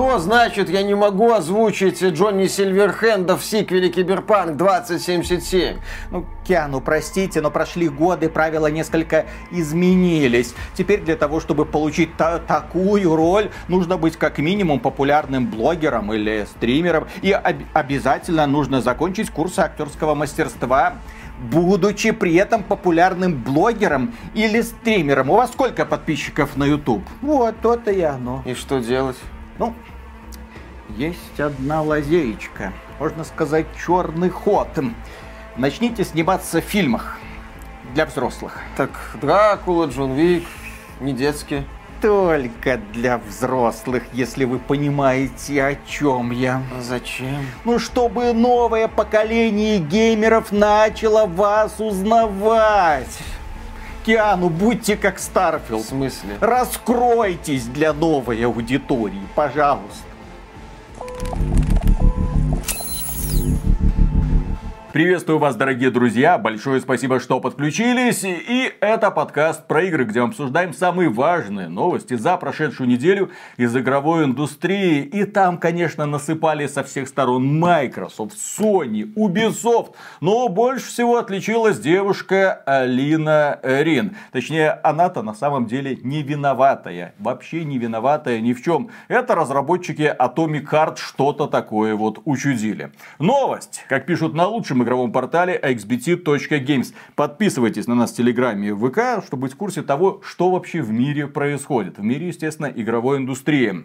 Что значит, я не могу озвучить Джонни Сильверхенда в сиквеле Киберпанк 2077? Ну, Киану, простите, но прошли годы, правила несколько изменились. Теперь для того, чтобы получить та такую роль, нужно быть как минимум популярным блогером или стримером. И об обязательно нужно закончить курсы актерского мастерства будучи при этом популярным блогером или стримером. У вас сколько подписчиков на YouTube? Вот, то-то и оно. И что делать? Ну, есть одна лазеечка. Можно сказать, черный ход. Начните сниматься в фильмах для взрослых. Так, Дракула, Джон Вик, не детские. Только для взрослых, если вы понимаете, о чем я. Зачем? Ну, чтобы новое поколение геймеров начало вас узнавать. Киану, будьте как Старфилд. В смысле? Раскройтесь для новой аудитории, пожалуйста. Thank you. Приветствую вас, дорогие друзья. Большое спасибо, что подключились. И это подкаст про игры, где мы обсуждаем самые важные новости за прошедшую неделю из игровой индустрии. И там, конечно, насыпали со всех сторон Microsoft, Sony, Ubisoft. Но больше всего отличилась девушка Алина Рин. Точнее, она-то на самом деле не виноватая. Вообще не виноватая ни в чем. Это разработчики Atomic Heart что-то такое вот учудили. Новость, как пишут на лучшем игровом портале xbt.games. Подписывайтесь на нас в Телеграме и ВК, чтобы быть в курсе того, что вообще в мире происходит. В мире, естественно, игровой индустрии.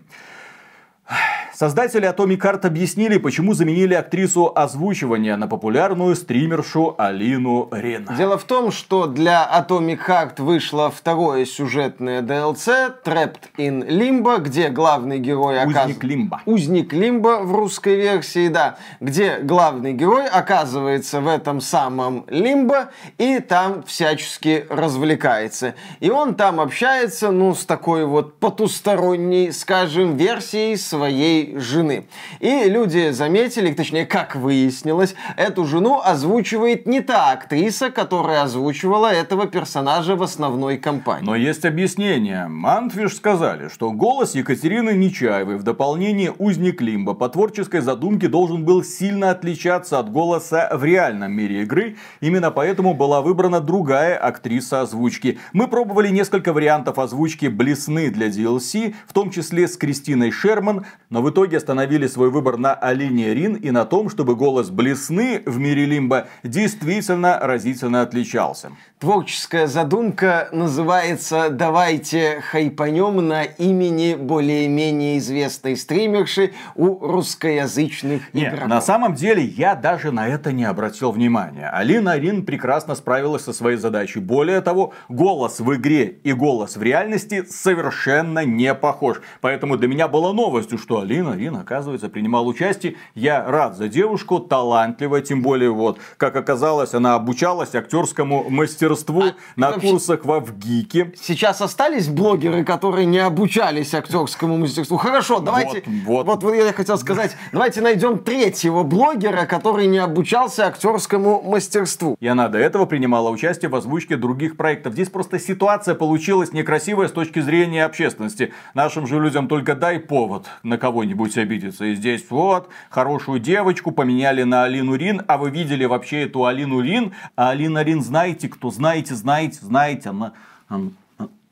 Создатели Atomic Heart объяснили, почему заменили актрису озвучивания на популярную стримершу Алину Рен. Дело в том, что для Atomic Heart вышло второе сюжетное DLC Trapped in Limbo, где главный герой оказывается... Узник Лимба. Узник Лимба в русской версии, да. Где главный герой оказывается в этом самом Лимбо и там всячески развлекается. И он там общается, ну, с такой вот потусторонней, скажем, версией своей жены. И люди заметили, точнее, как выяснилось, эту жену озвучивает не та актриса, которая озвучивала этого персонажа в основной кампании. Но есть объяснение. Мантвиш сказали, что голос Екатерины Нечаевой в дополнение «Узник Лимба» по творческой задумке должен был сильно отличаться от голоса в реальном мире игры. Именно поэтому была выбрана другая актриса озвучки. Мы пробовали несколько вариантов озвучки Блесны для DLC, в том числе с Кристиной Шерман, но в итоге остановили свой выбор на Алине Рин и на том, чтобы голос Блесны в мире Лимба действительно разительно отличался. Творческая задумка называется «Давайте хайпанем на имени более-менее известной стримерши у русскоязычных Нет, игроков». на самом деле я даже на это не обратил внимания. Алина Рин прекрасно справилась со своей задачей. Более того, голос в игре и голос в реальности совершенно не похож. Поэтому для меня было новостью, что Алина Рин, оказывается, принимала участие. Я рад за девушку, талантливая, тем более вот, как оказалось, она обучалась актерскому мастерству А, на вообще- курсах во ВГИКе. Сейчас остались блогеры, которые не обучались актерскому мастерству. Хорошо, давайте. вот. вот я хотел сказать, давайте найдем третьего блогера, который не обучался актерскому мастерству. И она до этого принимала участие в озвучке других проектов. Здесь просто ситуация получилась некрасивая с точки зрения общественности. Нашим же людям только дай повод на кого-нибудь обидеться. И здесь вот, хорошую девочку поменяли на Алину Рин, а вы видели вообще эту Алину Рин? А Алина Рин, знаете кто? Знаете, знаете, знаете, она, она,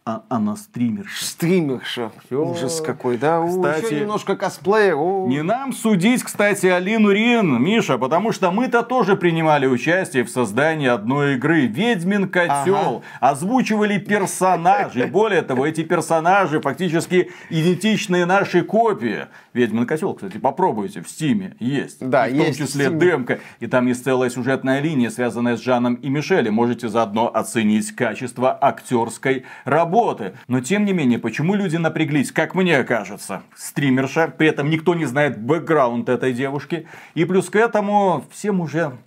а- она стримерша. Стримерша. Всё. Ужас какой, да? Кстати, еще немножко косплея. у. Не нам судить, кстати, Алину Рин, Миша, потому что мы-то тоже принимали участие в создании одной игры. Ведьмин котел. Озвучивали персонажей. Более того, эти персонажи фактически идентичные нашей копии. Ведьмин котел, кстати, попробуйте, в Стиме есть. Да, И в том есть в числе Steam. демка. И там есть целая сюжетная линия, связанная с Жаном и Мишелем. Можете заодно оценить качество актерской работы. Но тем не менее, почему люди напряглись, как мне кажется, стримерша, при этом никто не знает бэкграунд этой девушки. И плюс к этому всем уже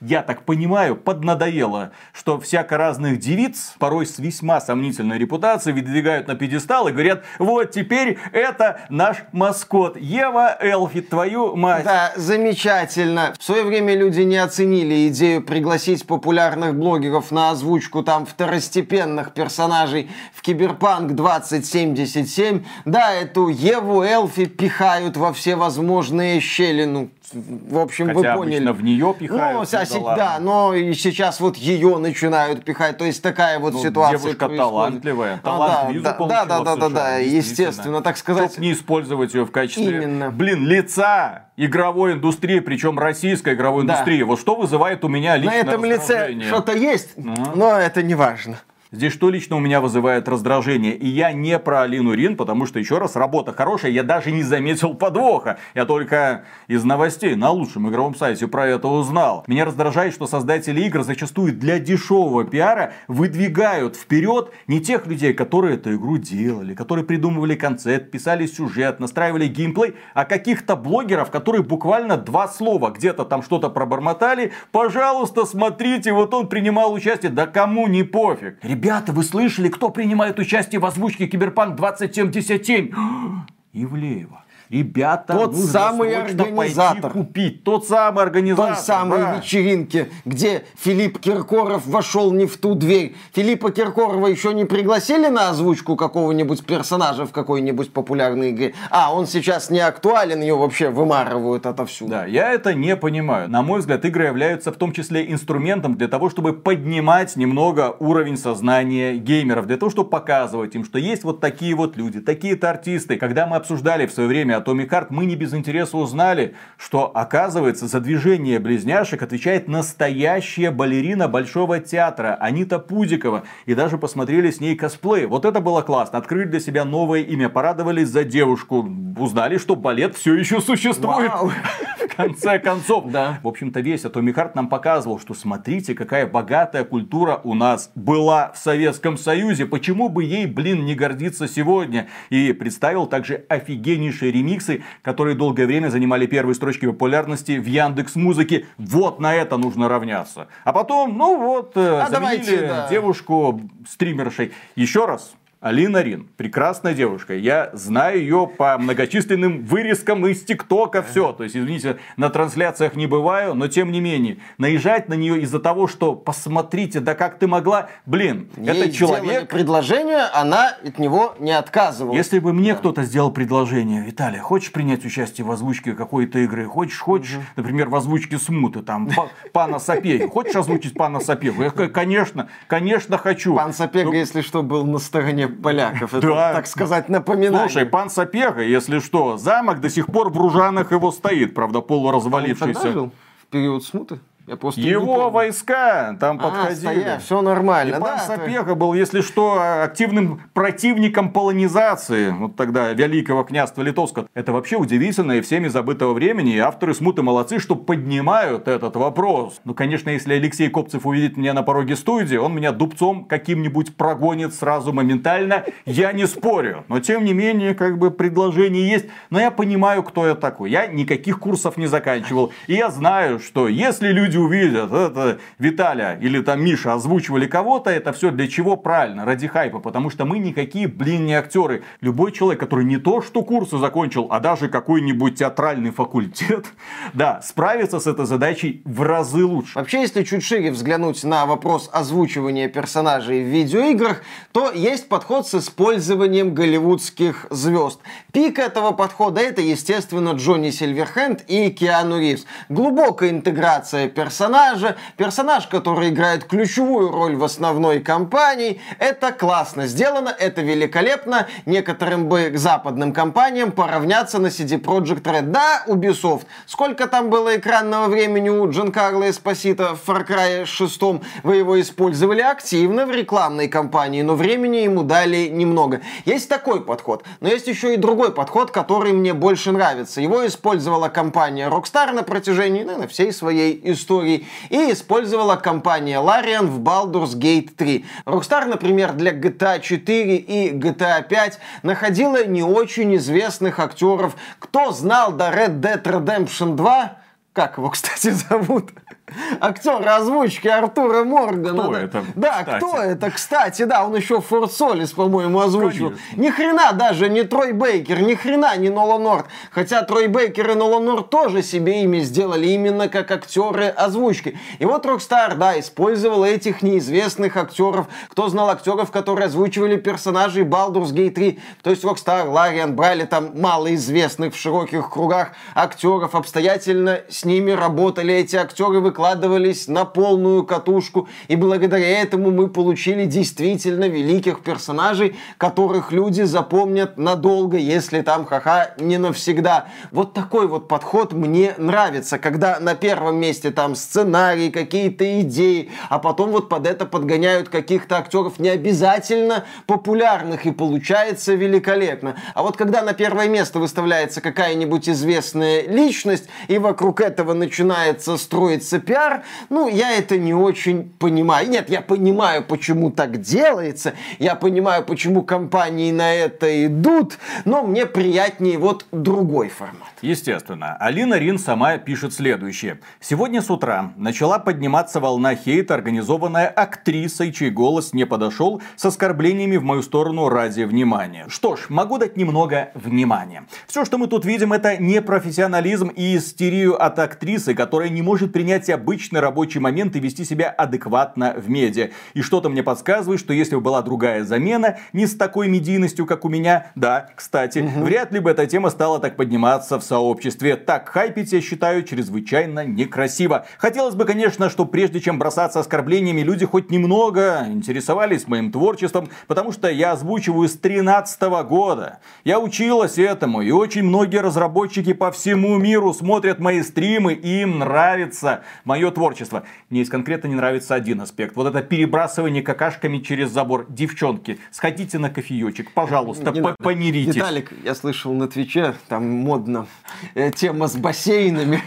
я так понимаю, поднадоело, что всяко разных девиц, порой с весьма сомнительной репутацией, выдвигают на пьедестал и говорят, вот теперь это наш маскот. Ева Элфи, твою мать. Да, замечательно. В свое время люди не оценили идею пригласить популярных блогеров на озвучку там второстепенных персонажей в Киберпанк 2077. Да, эту Еву Элфи пихают во все возможные щели. Ну, в общем, Хотя вы поняли. в нее пихают. Ну, а да, да, но и сейчас вот ее начинают пихать. То есть такая вот Ну, ситуация девушка происходит. талантливая, А, да, да, да, да, да, да, естественно, так сказать. Чтоб не использовать ее в качестве, Именно. блин, лица игровой индустрии, причем российской игровой Да. индустрии. Вот что вызывает у меня лично На этом лице что-то есть, Ага. но это не важно. Здесь что лично у меня вызывает раздражение? И я не про Алину Рин, потому что, еще раз, работа хорошая, я даже не заметил подвоха. Я только из новостей на лучшем игровом сайте про это узнал. Меня раздражает, что создатели игр зачастую для дешевого пиара выдвигают вперед не тех людей, которые эту игру делали, которые придумывали концепт, писали сюжет, настраивали геймплей, а каких-то блогеров, которые буквально два слова где-то там что-то пробормотали. Пожалуйста, смотрите, вот он принимал участие. Да кому не пофиг. Ребята, вы слышали, кто принимает участие в озвучке Киберпанк 2077? Ивлеева. Ребята, Тот нужно самый организатор. купить. Тот самый организатор. той самой да. вечеринке, где Филипп Киркоров вошел не в ту дверь. Филиппа Киркорова еще не пригласили на озвучку какого-нибудь персонажа в какой-нибудь популярной игре. А, он сейчас не актуален, ее вообще вымарывают отовсюду. Да, я это не понимаю. На мой взгляд, игры являются в том числе инструментом для того, чтобы поднимать немного уровень сознания геймеров, для того, чтобы показывать им, что есть вот такие вот люди, такие-то артисты. Когда мы обсуждали в свое время Atomic Heart, мы не без интереса узнали, что оказывается за движение близняшек отвечает настоящая балерина Большого театра Анита Пудикова. И даже посмотрели с ней косплей. Вот это было классно. Открыли для себя новое имя, порадовались за девушку. Узнали, что балет все еще существует. Вау. Конце концов. Да. В общем-то, весь Atomic Heart нам показывал, что смотрите, какая богатая культура у нас была в Советском Союзе. Почему бы ей, блин, не гордиться сегодня? И представил также офигеннейшие ремиксы, которые долгое время занимали первые строчки популярности в Яндекс Музыке. Вот на это нужно равняться. А потом, ну вот, э, А заменили давайте, да. девушку стримершей. Еще раз. Алина Рин, прекрасная девушка. Я знаю ее по многочисленным вырезкам из ТикТока, все. То есть, извините, на трансляциях не бываю, но тем не менее, наезжать на нее из-за того, что посмотрите, да как ты могла, блин, Ей это человек. предложение, она от него не отказывалась. Если бы мне кто-то сделал предложение, Виталий, хочешь принять участие в озвучке какой-то игры? Хочешь, хочешь, например, в озвучке смуты, там, па- пана Сапеги. Хочешь озвучить пана Сапегу? Я конечно, конечно хочу. Пан Сапега, Ну, если что, был на стороне поляков. Это, Да. так сказать, напоминание. Слушай, пан Сапега, если что, замок до сих пор в Ружанах его стоит, правда, Он тогда полуразвалившийся. жил? В период смуты? Я просто Его войска там А, подходили. все И нормально. пан да, Сапега был, если что, активным противником полонизации, вот тогда Великого княжества Литовского. Это вообще удивительно и всеми забытого времени, и авторы смуты молодцы, что поднимают этот вопрос. Ну, конечно, если Алексей Копцев увидит меня на пороге студии, он меня дубцом каким-нибудь прогонит сразу моментально, я не спорю. Но, тем не менее, как бы предложение есть. Но я понимаю, кто я такой. Я никаких курсов не заканчивал. И я знаю, что если люди увидят, это Виталя или там Миша озвучивали кого-то, это все для чего правильно? Ради хайпа. Потому что мы никакие, блин, не актеры. Любой человек, который не то что курсы закончил, а даже какой-нибудь театральный факультет, да, справится с этой задачей в разы лучше. Вообще, если чуть шире взглянуть на вопрос озвучивания персонажей в видеоиграх, то есть подход с использованием голливудских звезд. Пик этого подхода это, естественно, Джонни Сильверхенд и Киану Ривз. Глубокая интеграция персонажа, персонаж, который играет ключевую роль в основной кампании. Это классно сделано, это великолепно. Некоторым бы западным компаниям поравняться на CD Projekt Red. Да, Ubisoft. Сколько там было экранного времени у Джанкарло Эспосито в Far Cry 6? Вы его использовали активно в рекламной кампании, но времени ему дали немного. Есть такой подход, но есть еще и другой подход, который мне больше нравится. Его использовала компания Rockstar на протяжении, наверное, всей своей истории. И использовала компания Larian в Baldur's Gate 3. Rockstar, например, для GTA 4 и GTA 5 находила не очень известных актеров. Кто знал до Red Dead Redemption 2? Как его, кстати, зовут? Актер озвучки Артура Моргана. Кто да. это, Да, кстати? кто это, кстати, да, он еще Форд Солис, по-моему, озвучил. Конечно. Ни хрена даже не Трой Бейкер, ни хрена не Нолан Норт. Хотя Трой Бейкер и Нолан Норт тоже себе имя сделали именно как актеры озвучки. И вот Rockstar, да, использовал этих неизвестных актеров. Кто знал актеров, которые озвучивали персонажей Baldur's Gate 3? То есть Rockstar, Лариан брали там малоизвестных в широких кругах актеров, обстоятельно с ними работали. Эти актеры выкладывались на полную катушку. И благодаря этому мы получили действительно великих персонажей, которых люди запомнят надолго, если там ха-ха не навсегда. Вот такой вот подход мне нравится, когда на первом месте там сценарий, какие-то идеи, а потом вот под это подгоняют каких-то актеров не обязательно популярных, и получается великолепно. А вот когда на первое место выставляется какая-нибудь известная личность, и вокруг этого начинается строиться пиар, ну, я это не очень понимаю. Нет, я понимаю, почему так делается, я понимаю, почему компании на это идут, но мне приятнее вот другой формат. Естественно. Алина Рин сама пишет следующее. Сегодня с утра начала подниматься волна хейта, организованная актрисой, чей голос не подошел, с оскорблениями в мою сторону ради внимания. Что ж, могу дать немного внимания. Все, что мы тут видим, это непрофессионализм и истерию от актрисы, которая не может принять обычный рабочий момент и вести себя адекватно в медиа. И что-то мне подсказывает, что если бы была другая замена, не с такой медийностью, как у меня, да, кстати, вряд ли бы эта тема стала так подниматься в сообществе. Так хайпить, я считаю, чрезвычайно некрасиво. Хотелось бы, конечно, что прежде чем бросаться оскорблениями, люди хоть немного интересовались моим творчеством, потому что я озвучиваю с 13 года. Я училась этому, и очень многие разработчики по всему миру смотрят мои стримы, и им нравится мое творчество. Мне есть конкретно не нравится один аспект. Вот это перебрасывание какашками через забор. Девчонки, сходите на кофеечек, пожалуйста, Не надо. помиритесь. Виталик, я слышал на Твиче, там модно, э, тема с бассейнами.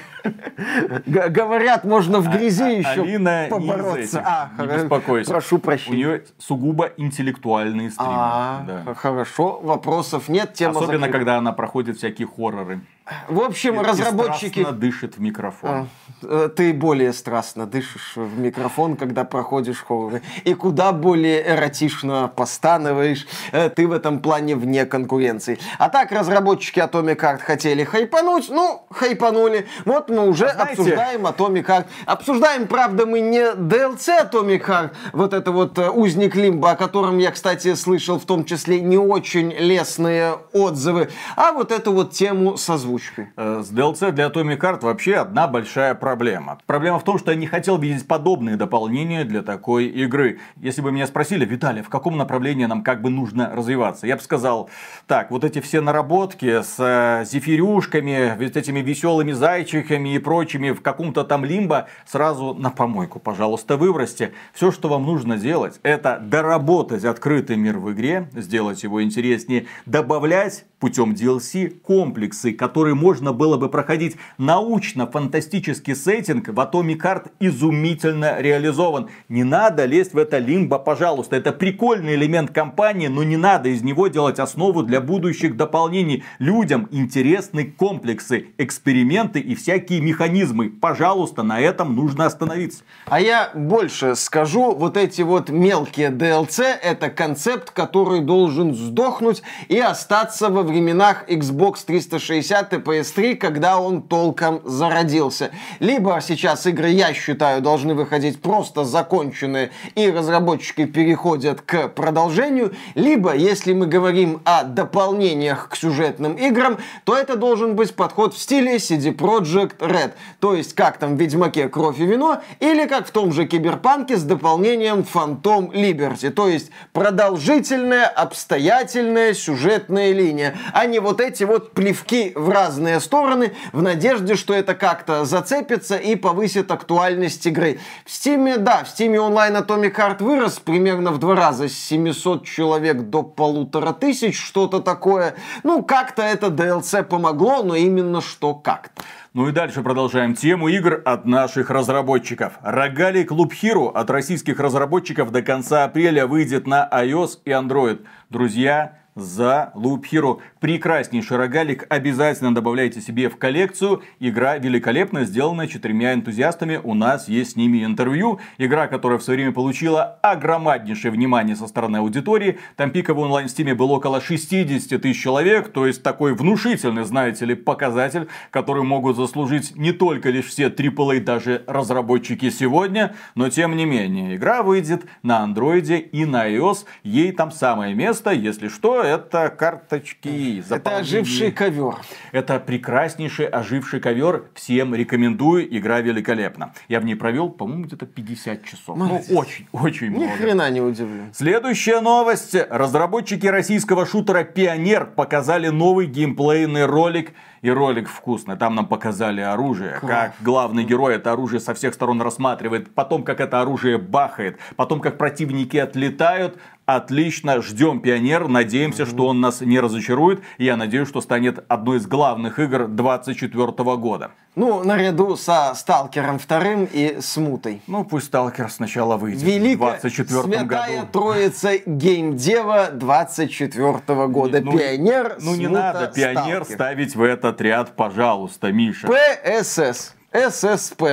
Говорят, можно в грязи А- еще Алина из побороться. этих, А, не беспокойся. Прошу У прощения. нее сугубо интеллектуальные стримы. А, да. Хорошо, вопросов нет. Тема Особенно, закрыта. когда она проходит всякие хорроры. В общем, И разработчики... страстно дышит в микрофон. А, э, Ты более страстно дышишь в микрофон, когда проходишь хорроры. И куда более эротично постанываешь. Э, Ты в этом плане вне конкуренции. А так разработчики Atomic Heart хотели хайпануть. Ну, хайпанули. Вот мы уже А знаете- обсуждаем Atomic Heart. Обсуждаем, правда, мы не DLC Atomic Heart. Вот это вот э, узник Лимба, о котором я, кстати, слышал в том числе не очень лестные отзывы. А вот эту вот тему с озвучкой. Э, С DLC для Atomic Heart вообще одна большая проблема. Проблема в том, что я не хотел видеть подобные дополнения для такой игры. Если бы меня спросили, Виталий, в каком направлении нам как бы нужно развиваться, я бы сказал, так, вот эти все наработки с э, зефирюшками, вот этими веселыми зайчиками и прочими в каком-то там лимбо сразу на помойку, пожалуйста, выбросьте. Все, что вам нужно делать, это доработать открытый мир в игре, сделать его интереснее, добавлять путем DLC комплексы, которые можно было бы проходить. Научно-фантастический сеттинг в Atomic Heart изумительно реализован. Не надо лезть в это лимбо, пожалуйста. Это прикольный элемент кампании, но не надо из него делать основу для будущих дополнений. Людям интересны комплексы, эксперименты и всякие механизмы. Пожалуйста, на этом нужно остановиться. А я больше скажу, вот эти вот мелкие DLC это концепт, который должен сдохнуть и остаться во временах Xbox 360 и PS3, когда он толком зародился. Либо сейчас игры, я считаю, должны выходить просто законченные, и разработчики переходят к продолжению, либо, если мы говорим о дополнениях к сюжетным играм, то это должен быть подход в стиле CD Projekt Red. То есть, как там в Ведьмаке «Кровь и вино», или как в том же Киберпанке с дополнением Phantom Liberty. То есть, продолжительная, обстоятельная сюжетная линия, а не вот эти вот плевки в разные стороны в надежде, что это как-то зацепится и повысит актуальность игры. В Стиме, да, в Стиме онлайн Atomic Heart вырос примерно в два раза с 700 человек до полутора тысяч, что-то такое. Ну, как-то это DLC помогло, но именно что как-то. Ну и дальше продолжаем тему игр от наших разработчиков. Рогалик Loop Hero от российских разработчиков до конца апреля выйдет на iOS и Android. Друзья, за Loop Hero. Прекраснейший рогалик, обязательно добавляйте себе в коллекцию. Игра великолепно сделана четырьмя энтузиастами, у нас есть с ними интервью. Игра, которая в свое время получила огромнейшее внимание со стороны аудитории. Там пиковый онлайн в стиме был около 60 тысяч человек, то есть такой внушительный, знаете ли, показатель, который могут заслужить не только лишь все AAA даже разработчики сегодня, но тем не менее. Игра выйдет на андроиде и на iOS. Ей там самое место, если что, это карточки. Это оживший ковер. Это прекраснейший оживший ковер. Всем рекомендую. Игра великолепна. Я в ней провел, по-моему, где-то 50 часов. Молодец. Ну, очень, очень Ни много. хрена не удивлен. Следующая новость. Разработчики российского шутера Пионер показали новый геймплейный ролик. И ролик вкусный. Там нам показали оружие. Как главный герой это оружие со всех сторон рассматривает. Потом, как это оружие бахает. Потом, как противники отлетают. Отлично, ждем Пионер, надеемся, что он нас не разочарует. Я надеюсь, что станет одной из главных игр 2024 года. Ну, наряду со Сталкером вторым и Смутой. Ну, пусть Сталкер сначала выйдет в Великая 2024 святая году. троица геймдева 24 года. Ну, Пионер, Ну не Смута, надо Пионер Сталкер. ставить в этот ряд, пожалуйста, Миша. ПСС, ССП,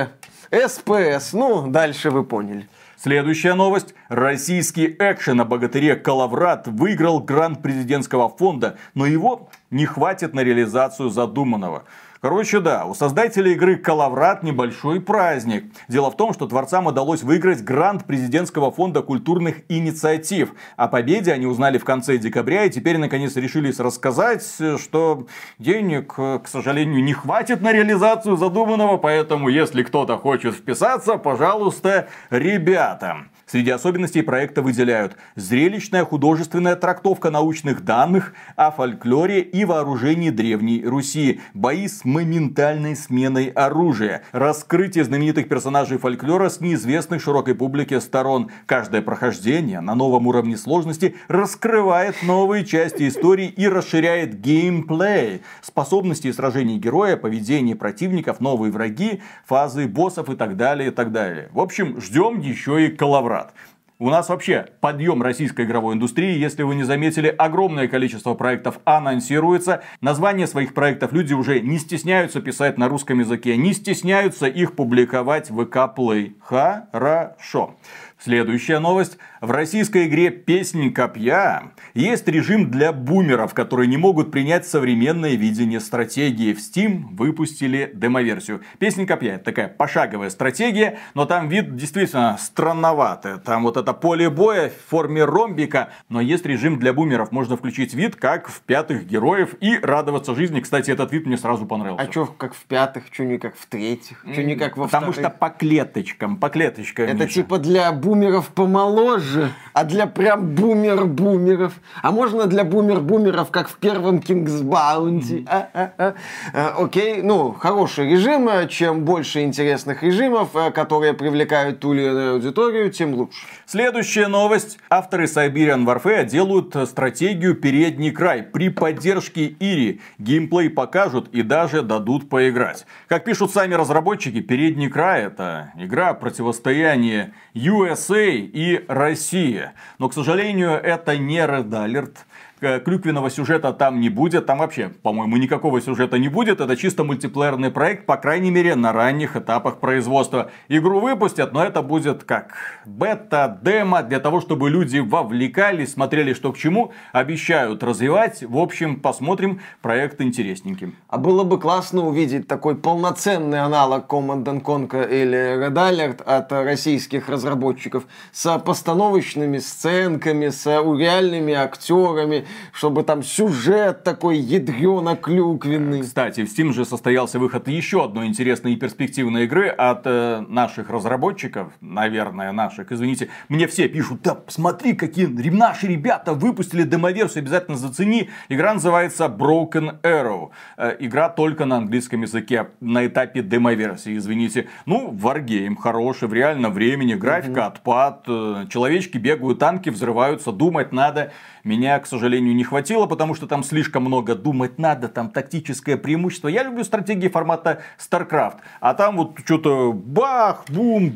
СПС. Ну, дальше вы поняли. Следующая новость. Российский экшен о богатыре Калаврат выиграл грант президентского фонда, но его не хватит на реализацию задуманного. Короче, да, у создателей игры Калаврат небольшой праздник. Дело в том, что творцам удалось выиграть грант президентского фонда культурных инициатив. О победе они узнали в конце декабря и теперь наконец решились рассказать, что денег, э, к сожалению, не хватит на реализацию задуманного, поэтому если кто-то хочет вписаться, пожалуйста, ребята. Среди особенностей проекта выделяют зрелищная художественная трактовка научных данных о фольклоре и вооружении Древней Руси, бои с моментальной сменой оружия, раскрытие знаменитых персонажей фольклора с неизвестных широкой публике сторон. Каждое прохождение на новом уровне сложности раскрывает новые части истории и расширяет геймплей. Способности сражений героя, поведение противников, новые враги, фазы боссов и так далее, и так далее. В общем, ждем еще и Калаврат. У нас вообще подъем российской игровой индустрии. Если вы не заметили, огромное количество проектов анонсируется. Названия своих проектов люди уже не стесняются писать на русском языке, не стесняются их публиковать в ВК Play. Хорошо. Следующая новость. В российской игре «Песнь копья» есть режим для бумеров, которые не могут принять современное видение стратегии. В Steam выпустили демоверсию. «Песнь копья» — это такая пошаговая стратегия, но там вид действительно странноватый. Там вот это поле боя в форме ромбика, но есть режим для бумеров. Можно включить вид, как в пятых героев, и радоваться жизни. Кстати, этот вид мне сразу понравился. А чё как в пятых, чё не как в третьих, чё не как во Потому вторых? что по клеточкам, по клеточкам, Это Миша. типа для бумеров помоложе, а для прям бумер-бумеров. А можно для бумер-бумеров, как в первом King's Bounty. А, а, а. А, Окей, ну, хороший режим. Чем больше интересных режимов, а, которые привлекают ту или иную аудиторию, тем лучше. Следующая новость. Авторы Siberian Warfare делают стратегию «Передний край». При поддержке Ири геймплей покажут и даже дадут поиграть. Как пишут сами разработчики, «Передний край» — это игра противостояния USA и России. Но, к сожалению, это не Red Alert. Э, Клюквенного сюжета там не будет, там вообще, по-моему, никакого сюжета не будет. Это чисто мультиплеерный проект, по крайней мере, на ранних этапах производства. Игру выпустят, но это будет как бета, демо, для того, чтобы люди вовлекались, смотрели, что к чему, обещают развивать. В общем, посмотрим, проект интересненький. А было бы классно увидеть такой полноценный аналог Command and Conquer или Red Alert от российских разработчиков с постановочными сценками, с реальными актерами, чтобы там сюжет такой ядрено-клюквенный. Кстати, в Steam же состоялся выход еще одной интересной и перспективной игры от э, наших разработчиков, наверное, наших, извините. Мне все пишут, да, смотри, какие наши ребята выпустили демоверсию, обязательно зацени. Игра называется Broken Arrow. Э, игра только на английском языке, на этапе демоверсии, извините. Ну, варгейм хороший, в реальном времени, графика, отпад, э, человечки бегают, танки взрываются, думать надо. Меня, к сожалению, не хватило, потому что там слишком много думать надо, там тактическое преимущество. Я люблю стратегии формата StarCraft, а там вот что-то бах, бум,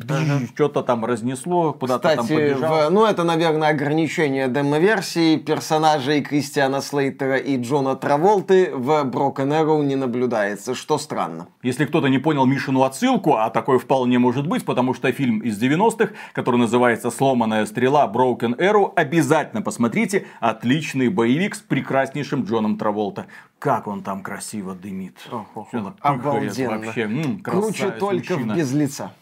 что-то там разнесло, куда-то Кстати, там побежал. В, ну это, наверное, ограничение демо-версии персонажей Кристиана Слейтера и Джона Траволты в Broken Arrow не наблюдается, что странно. Если кто-то не понял Мишину отсылку, а такое вполне может быть, потому что фильм из 90-х, который называется «Сломанная стрела. Broken Arrow», обязательно посмотрите. Отличный боевик с прекраснейшим Джоном Траволта. Как он там красиво дымит. Ох, Обалденно. Вообще. М, Круче только мужчина. в без лица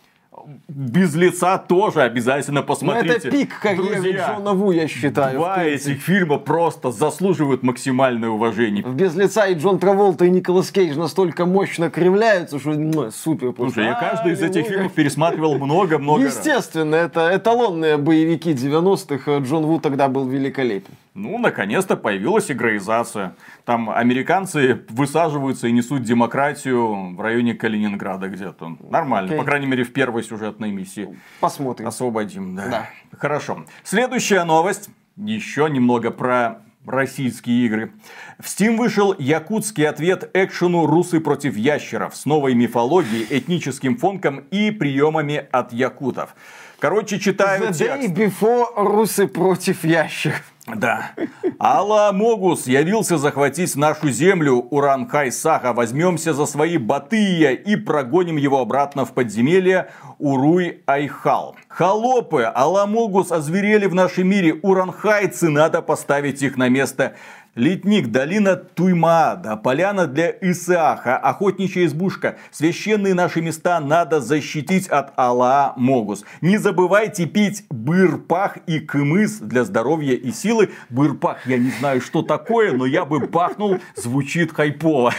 без лица тоже обязательно посмотрите. Ну, это пик карьеры Джона Ву, я считаю. Два этих фильма просто заслуживают максимальное уважение. В без лица и Джон Траволта, и Николас Кейдж настолько мощно кривляются, что ну, супер. Просто. Слушай, я каждый из этих фильмов пересматривал много-много Естественно, это эталонные боевики 90-х. Джон Ву тогда был великолепен. Ну, наконец-то появилась игроизация. Там американцы высаживаются и несут демократию в районе Калининграда где-то. Нормально, okay. по крайней мере, в первой сюжетной миссии. Посмотрим. Освободим, да. да. Хорошо. Следующая новость. Еще немного про российские игры. В Steam вышел якутский ответ экшену «Русы против ящеров» с новой мифологией, этническим фонком и приемами от якутов. Короче, читаю The текст. day before «Русы против ящеров». Да. Алла Могус явился захватить нашу землю, Уранхай Саха. Возьмемся за свои батыя и прогоним его обратно в подземелье Уруй Айхал. Холопы, Аламогус озверели в нашем мире. Уранхайцы, надо поставить их на место. Литник, долина Туймаада, поляна для Исааха, охотничья избушка. Священные наши места надо защитить от Аллаа Могус. Не забывайте пить бырпах и кымыс для здоровья и силы. Бырпах, я не знаю, что такое, но я бы бахнул, звучит хайпово.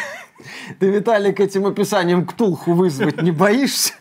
Ты, Виталик, этим описанием ктулху вызвать не боишься?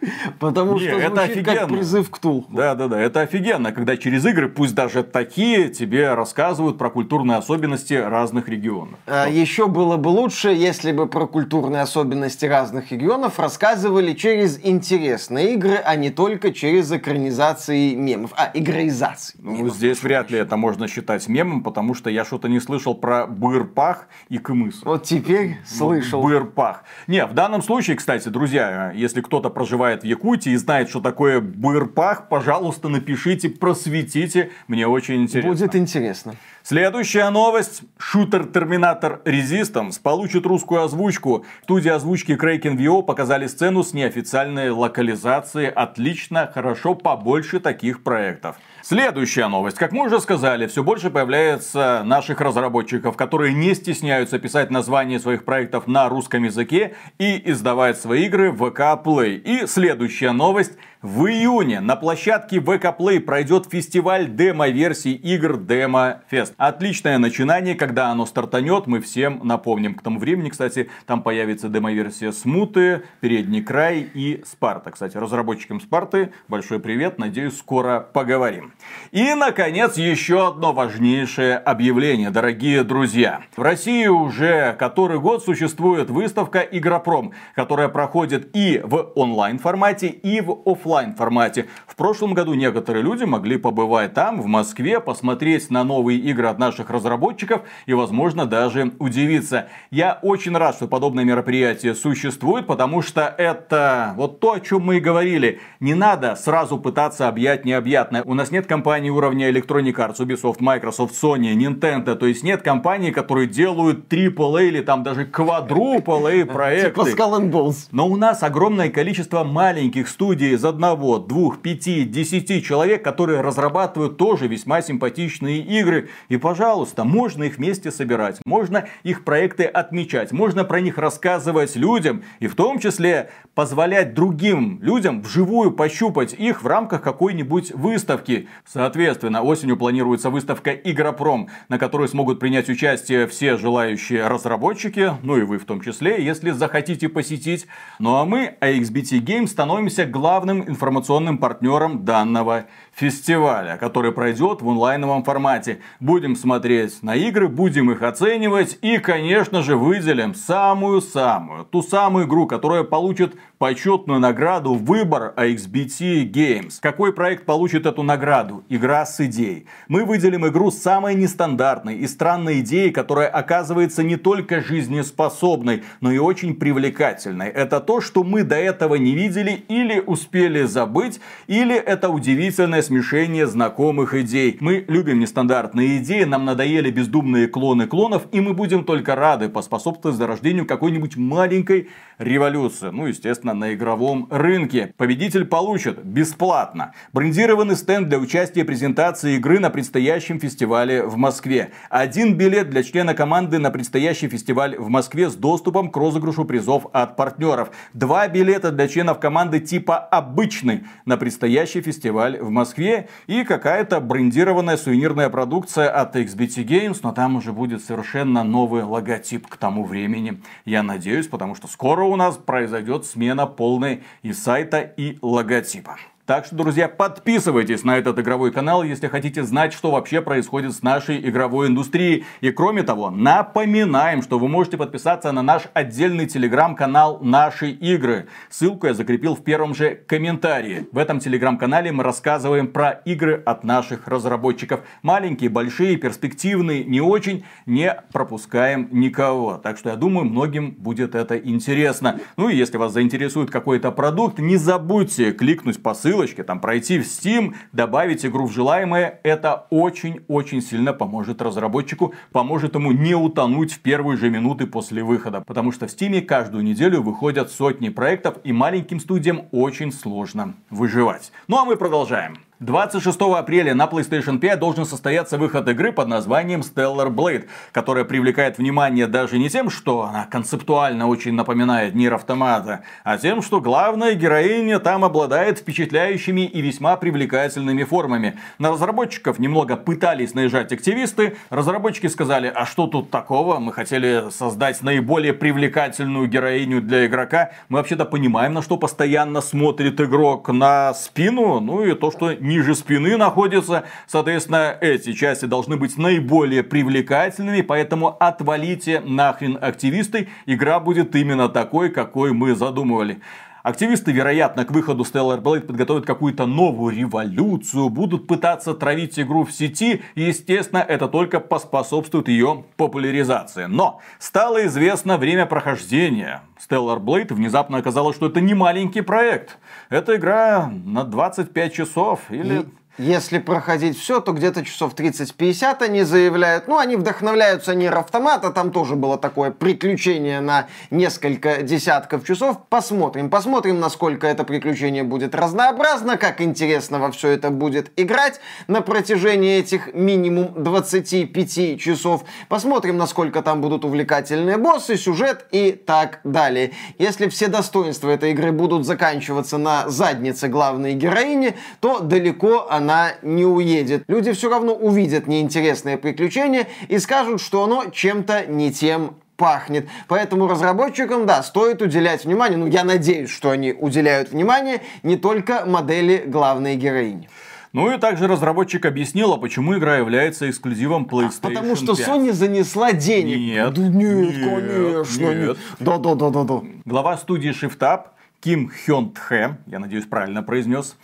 Потому что это офигенно. как призыв к Тулху. Да, да, да. Это офигенно, когда через игры, пусть даже такие, тебе рассказывают про культурные особенности разных регионов. А. Еще было бы лучше, если бы про культурные особенности разных регионов рассказывали через интересные игры, а не только через экранизации мемов. А, игроизации. Ну, здесь вряд ли это можно считать мемом, потому что я что-то не слышал про Бырпах и Кымыс. Вот теперь слышал. Бырпах. Не, в данном случае, кстати, друзья, если кто-то проживает проживает в Якутии и знает, что такое бырпах, пожалуйста, напишите, просветите. Мне очень интересно. Будет интересно. Следующая новость. Шутер Терминатор Resistance получит русскую озвучку. В студии озвучки Kraken VO показали сцену с неофициальной локализацией. Отлично, хорошо, побольше таких проектов. Следующая новость. Как мы уже сказали, все больше появляется наших разработчиков, которые не стесняются писать названия своих проектов на русском языке и издавать свои игры в VK Play. И следующая новость. В июне на площадке VK Play пройдет фестиваль демо-версий игр Demo Fest. Отличное начинание, когда оно стартанет, мы всем напомним. К тому времени, кстати, там появится демо-версия Смуты, Передний край и Спарта. Кстати, разработчикам Спарты большой привет, надеюсь, скоро поговорим. И, наконец, еще одно важнейшее объявление, дорогие друзья. В России уже который год существует выставка Игропром, которая проходит и в онлайн формате, и в офлайн офлайн формате. В прошлом году некоторые люди могли побывать там, в Москве, посмотреть на новые игры от наших разработчиков и, возможно, даже удивиться. Я очень рад, что подобное мероприятие существует, потому что это вот то, о чем мы и говорили. Не надо сразу пытаться объять необъятное. У нас нет компании уровня Electronic Arts, Ubisoft, Microsoft, Sony, Nintendo. То есть нет компаний, которые делают AAA или там даже quadruple проекты. Типа Skull Bones. Но у нас огромное количество маленьких студий, за одного, двух, пяти, десяти человек, которые разрабатывают тоже весьма симпатичные игры. И, пожалуйста, можно их вместе собирать, можно их проекты отмечать, можно про них рассказывать людям, и в том числе позволять другим людям вживую пощупать их в рамках какой-нибудь выставки. Соответственно, осенью планируется выставка Игропром, на которой смогут принять участие все желающие разработчики, ну и вы в том числе, если захотите посетить. Ну а мы, AXBT Games, становимся главным информационным партнером данного фестиваля, который пройдет в онлайновом формате. Будем смотреть на игры, будем их оценивать и, конечно же, выделим самую-самую, ту самую игру, которая получит почетную награду «Выбор AXBT Games». Какой проект получит эту награду? Игра с идеей. Мы выделим игру с самой нестандартной и странной идеей, которая оказывается не только жизнеспособной, но и очень привлекательной. Это то, что мы до этого не видели или успели забыть, или это удивительное смешение знакомых идей. Мы любим нестандартные идеи, нам надоели бездумные клоны клонов, и мы будем только рады поспособствовать зарождению какой-нибудь маленькой революции. Ну, естественно, на игровом рынке. Победитель получит бесплатно брендированный стенд для участия презентации игры на предстоящем фестивале в Москве. Один билет для члена команды на предстоящий фестиваль в Москве с доступом к розыгрышу призов от партнеров. Два билета для членов команды типа обычный на предстоящий фестиваль в Москве. И какая-то брендированная сувенирная продукция от XBT Games, но там уже будет совершенно новый логотип к тому времени. Я надеюсь, потому что скоро у нас произойдет смена полной и сайта, и логотипа. Так что, друзья, подписывайтесь на этот игровой канал, если хотите знать, что вообще происходит с нашей игровой индустрией. И кроме того, напоминаем, что вы можете подписаться на наш отдельный телеграм-канал «Наши игры». Ссылку я закрепил в первом же комментарии. В этом телеграм-канале мы рассказываем про игры от наших разработчиков. Маленькие, большие, перспективные, не очень, не пропускаем никого. Так что я думаю, многим будет это интересно. Ну и если вас заинтересует какой-то продукт, не забудьте кликнуть по ссылке ссылочке, там пройти в Steam, добавить игру в желаемое, это очень-очень сильно поможет разработчику, поможет ему не утонуть в первые же минуты после выхода. Потому что в Steam каждую неделю выходят сотни проектов, и маленьким студиям очень сложно выживать. Ну а мы продолжаем. 26 апреля на PlayStation 5 должен состояться выход игры под названием Stellar Blade, которая привлекает внимание даже не тем, что она концептуально очень напоминает Нир Автомата, а тем, что главная героиня там обладает впечатляющими и весьма привлекательными формами. На разработчиков немного пытались наезжать активисты, разработчики сказали, а что тут такого, мы хотели создать наиболее привлекательную героиню для игрока, мы вообще-то понимаем, на что постоянно смотрит игрок, на спину, ну и то, что ниже спины находятся. Соответственно, эти части должны быть наиболее привлекательными, поэтому отвалите нахрен активисты. Игра будет именно такой, какой мы задумывали. Активисты, вероятно, к выходу Stellar Blade подготовят какую-то новую революцию, будут пытаться травить игру в сети, и, естественно, это только поспособствует ее популяризации. Но стало известно время прохождения. Stellar Blade внезапно оказалось, что это не маленький проект. Это игра на 25 часов или... И если проходить все, то где-то часов 30-50 они заявляют. Ну, они вдохновляются не автомата, там тоже было такое приключение на несколько десятков часов. Посмотрим, посмотрим, насколько это приключение будет разнообразно, как интересно во все это будет играть на протяжении этих минимум 25 часов. Посмотрим, насколько там будут увлекательные боссы, сюжет и так далее. Если все достоинства этой игры будут заканчиваться на заднице главной героини, то далеко она она не уедет. Люди все равно увидят неинтересное приключение и скажут, что оно чем-то не тем пахнет. Поэтому разработчикам, да, стоит уделять внимание, ну, я надеюсь, что они уделяют внимание не только модели главной героини. Ну и также разработчик объяснила, почему игра является эксклюзивом PlayStation а, Потому что 5. Sony занесла денег. Нет. Да нет, нет конечно. Нет. Да, да, да, да, да. Глава студии Shift Up Ким Хён Тхэ, я надеюсь, правильно произнес,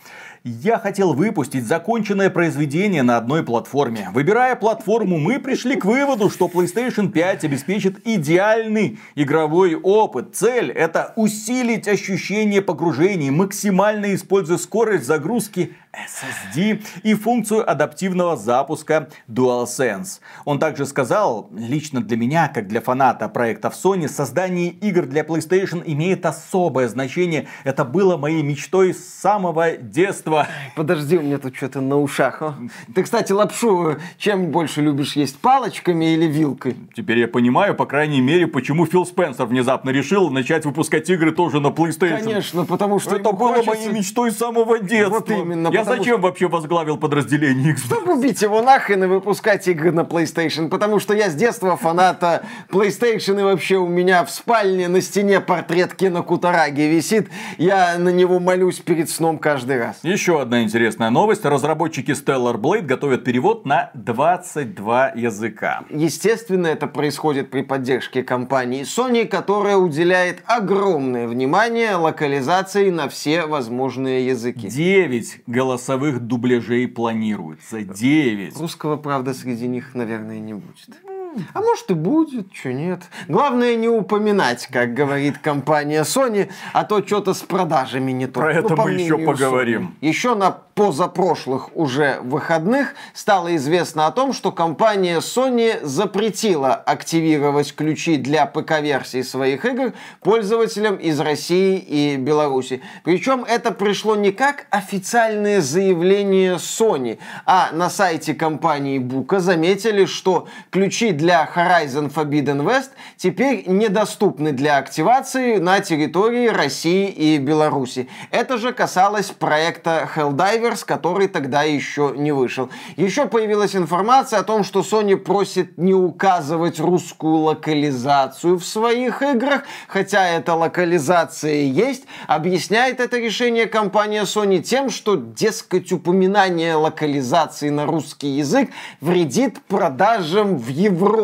я хотел выпустить законченное произведение на одной платформе. Выбирая платформу, мы пришли к выводу, что PlayStation 5 обеспечит идеальный игровой опыт. Цель это усилить ощущение погружения, максимально используя скорость загрузки SSD и функцию адаптивного запуска DualSense. Он также сказал, лично для меня, как для фаната проектов Sony, создание игр для PlayStation имеет особое значение. Это было моей мечтой с самого детства. Подожди, у меня тут что-то на ушах. О. Ты, кстати, лапшу чем больше любишь есть, палочками или вилкой? Теперь я понимаю, по крайней мере, почему Фил Спенсер внезапно решил начать выпускать игры тоже на PlayStation. Конечно, потому что Это было хочется... моей мечтой с самого детства. Вот именно, Я потому зачем вообще возглавил подразделение Xbox? Чтобы убить его нахрен и выпускать игры на PlayStation, потому что я с детства фаната PlayStation и вообще у меня в спальне на стене портрет Кена Кутараги висит. Я на него молюсь перед сном каждый раз. Еще одна интересная новость. Разработчики Stellar Blade готовят перевод на 22 языка. Естественно, это происходит при поддержке компании Sony, которая уделяет огромное внимание локализации на все возможные языки. 9 голосовых дубляжей планируется. 9. Русского, правда, среди них, наверное, не будет. А может и будет, что нет. Главное не упоминать, как говорит компания Sony, а то что-то с продажами не то. Про это по мы еще поговорим. Sony. Еще на позапрошлых уже выходных стало известно о том, что компания Sony запретила активировать ключи для ПК-версий своих игр пользователям из России и Беларуси. Причем это пришло не как официальное заявление Sony, а на сайте компании Бука заметили, что ключи для Horizon Forbidden West теперь недоступны для активации на территории России и Беларуси. Это же касалось проекта Helldivers, который тогда еще не вышел. Еще появилась информация о том, что Sony просит не указывать русскую локализацию в своих играх, хотя эта локализация есть. Объясняет это решение компания Sony тем, что, дескать, упоминание локализации на русский язык вредит продажам в Европе.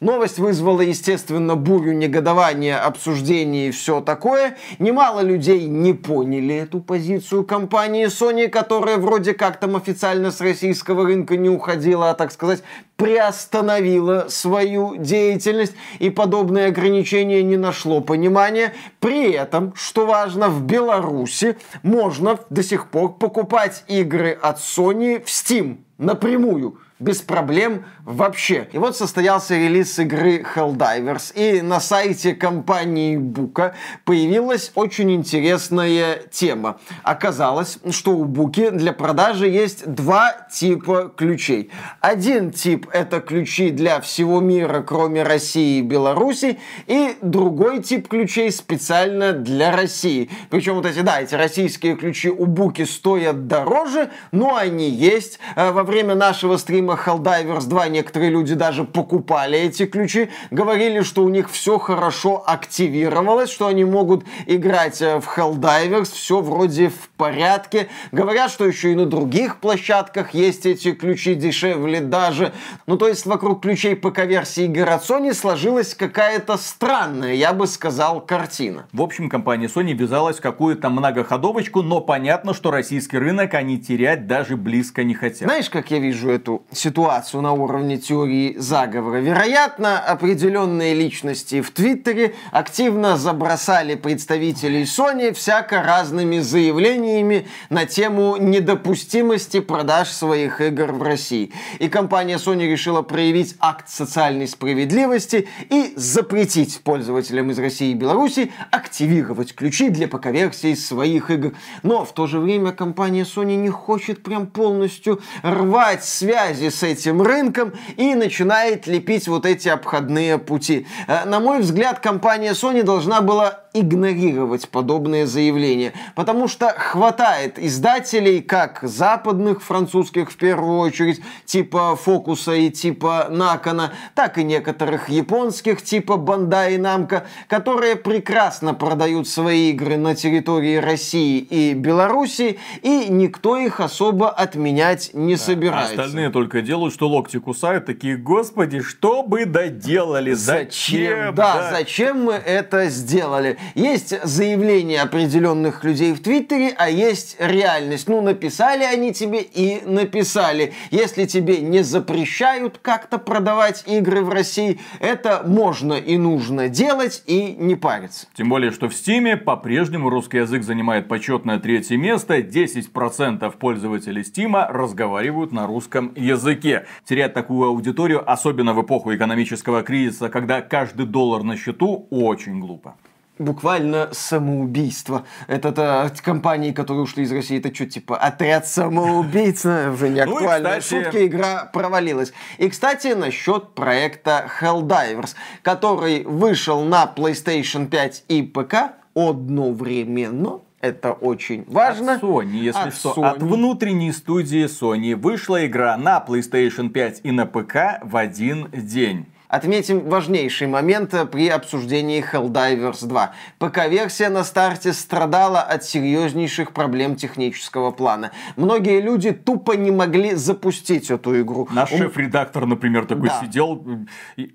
Новость вызвала, естественно, бурю негодования, обсуждений и все такое. Немало людей не поняли эту позицию компании Sony, которая вроде как там официально с российского рынка не уходила, а, так сказать, приостановила свою деятельность, и подобное ограничение не нашло понимания. При этом, что важно, в Беларуси можно до сих пор покупать игры от Sony в Steam напрямую без проблем вообще. И вот состоялся релиз игры Helldivers, и на сайте компании Бука появилась очень интересная тема. Оказалось, что у Буки для продажи есть два типа ключей. Один тип это ключи для всего мира, кроме России и Беларуси, и другой тип ключей специально для России. Причем вот эти, да, эти российские ключи у Буки стоят дороже, но они есть. Э, Во время нашего стрима Helldivers 2 некоторые люди даже покупали эти ключи, говорили, что у них все хорошо активировалось, что они могут играть э, в Helldivers, все вроде в порядке. Говорят, что еще и на других площадках есть эти ключи дешевле даже. Ну, то есть вокруг ключей ПК-версии игр от Sony сложилась какая-то странная, я бы сказал, картина. В общем, компания Sony ввязалась в какую-то многоходовочку, но понятно, что российский рынок они терять даже близко не хотят. Знаешь, как я вижу эту ситуацию на уровне теории заговора? Вероятно, определенные личности в Твиттере активно забросали представителей Sony всяко разными заявлениями на тему недопустимости продаж своих игр в России. И компания Sony решила проявить акт социальной справедливости и запретить пользователям из России и Беларуси активировать ключи для ПК-версий своих игр. Но в то же время компания Sony не хочет прям полностью рвать связи с этим рынком и начинает лепить вот эти обходные пути. Э, На мой взгляд, компания Sony должна была игнорировать подобные заявления, потому что хватает издателей, как западных, французских в первую очередь, типа Фокуса и типа Накона, так и некоторых японских, типа Бандай и Намка, которые прекрасно продают свои игры на территории России и Беларуси, и никто их особо отменять не А собирается. остальные только делают, что локти кусают, такие, господи, что бы доделали, зачем? Да, зачем мы это сделали? Есть заявления определенных людей в Твиттере, а есть реальность. Ну, написали они тебе и написали. Если тебе не запрещают как-то продавать игры в России, это можно и нужно делать и не париться. Тем более, что в Стиме по-прежнему русский язык занимает почетное третье место. 10% пользователей Стима разговаривают на русском языке. Терять такую аудиторию, особенно в эпоху экономического кризиса, когда каждый доллар на счету, очень глупо. Буквально самоубийство. Это а, компании, которые ушли из России, это что, типа отряд самоубийц? Уже не актуальная ну, кстати... шутка, игра провалилась. И, кстати, насчет проекта Helldivers, который вышел на PlayStation 5 и ПК одновременно это очень важно. От Sony, если от что. Sony. От внутренней студии Sony вышла игра на PlayStation 5 и на ПК в один день. Отметим важнейший момент при обсуждении Helldivers 2. ПК-версия на старте страдала от серьезнейших проблем технического плана. Многие люди тупо не могли запустить эту игру. Наш Он... шеф-редактор, например, такой да. сидел.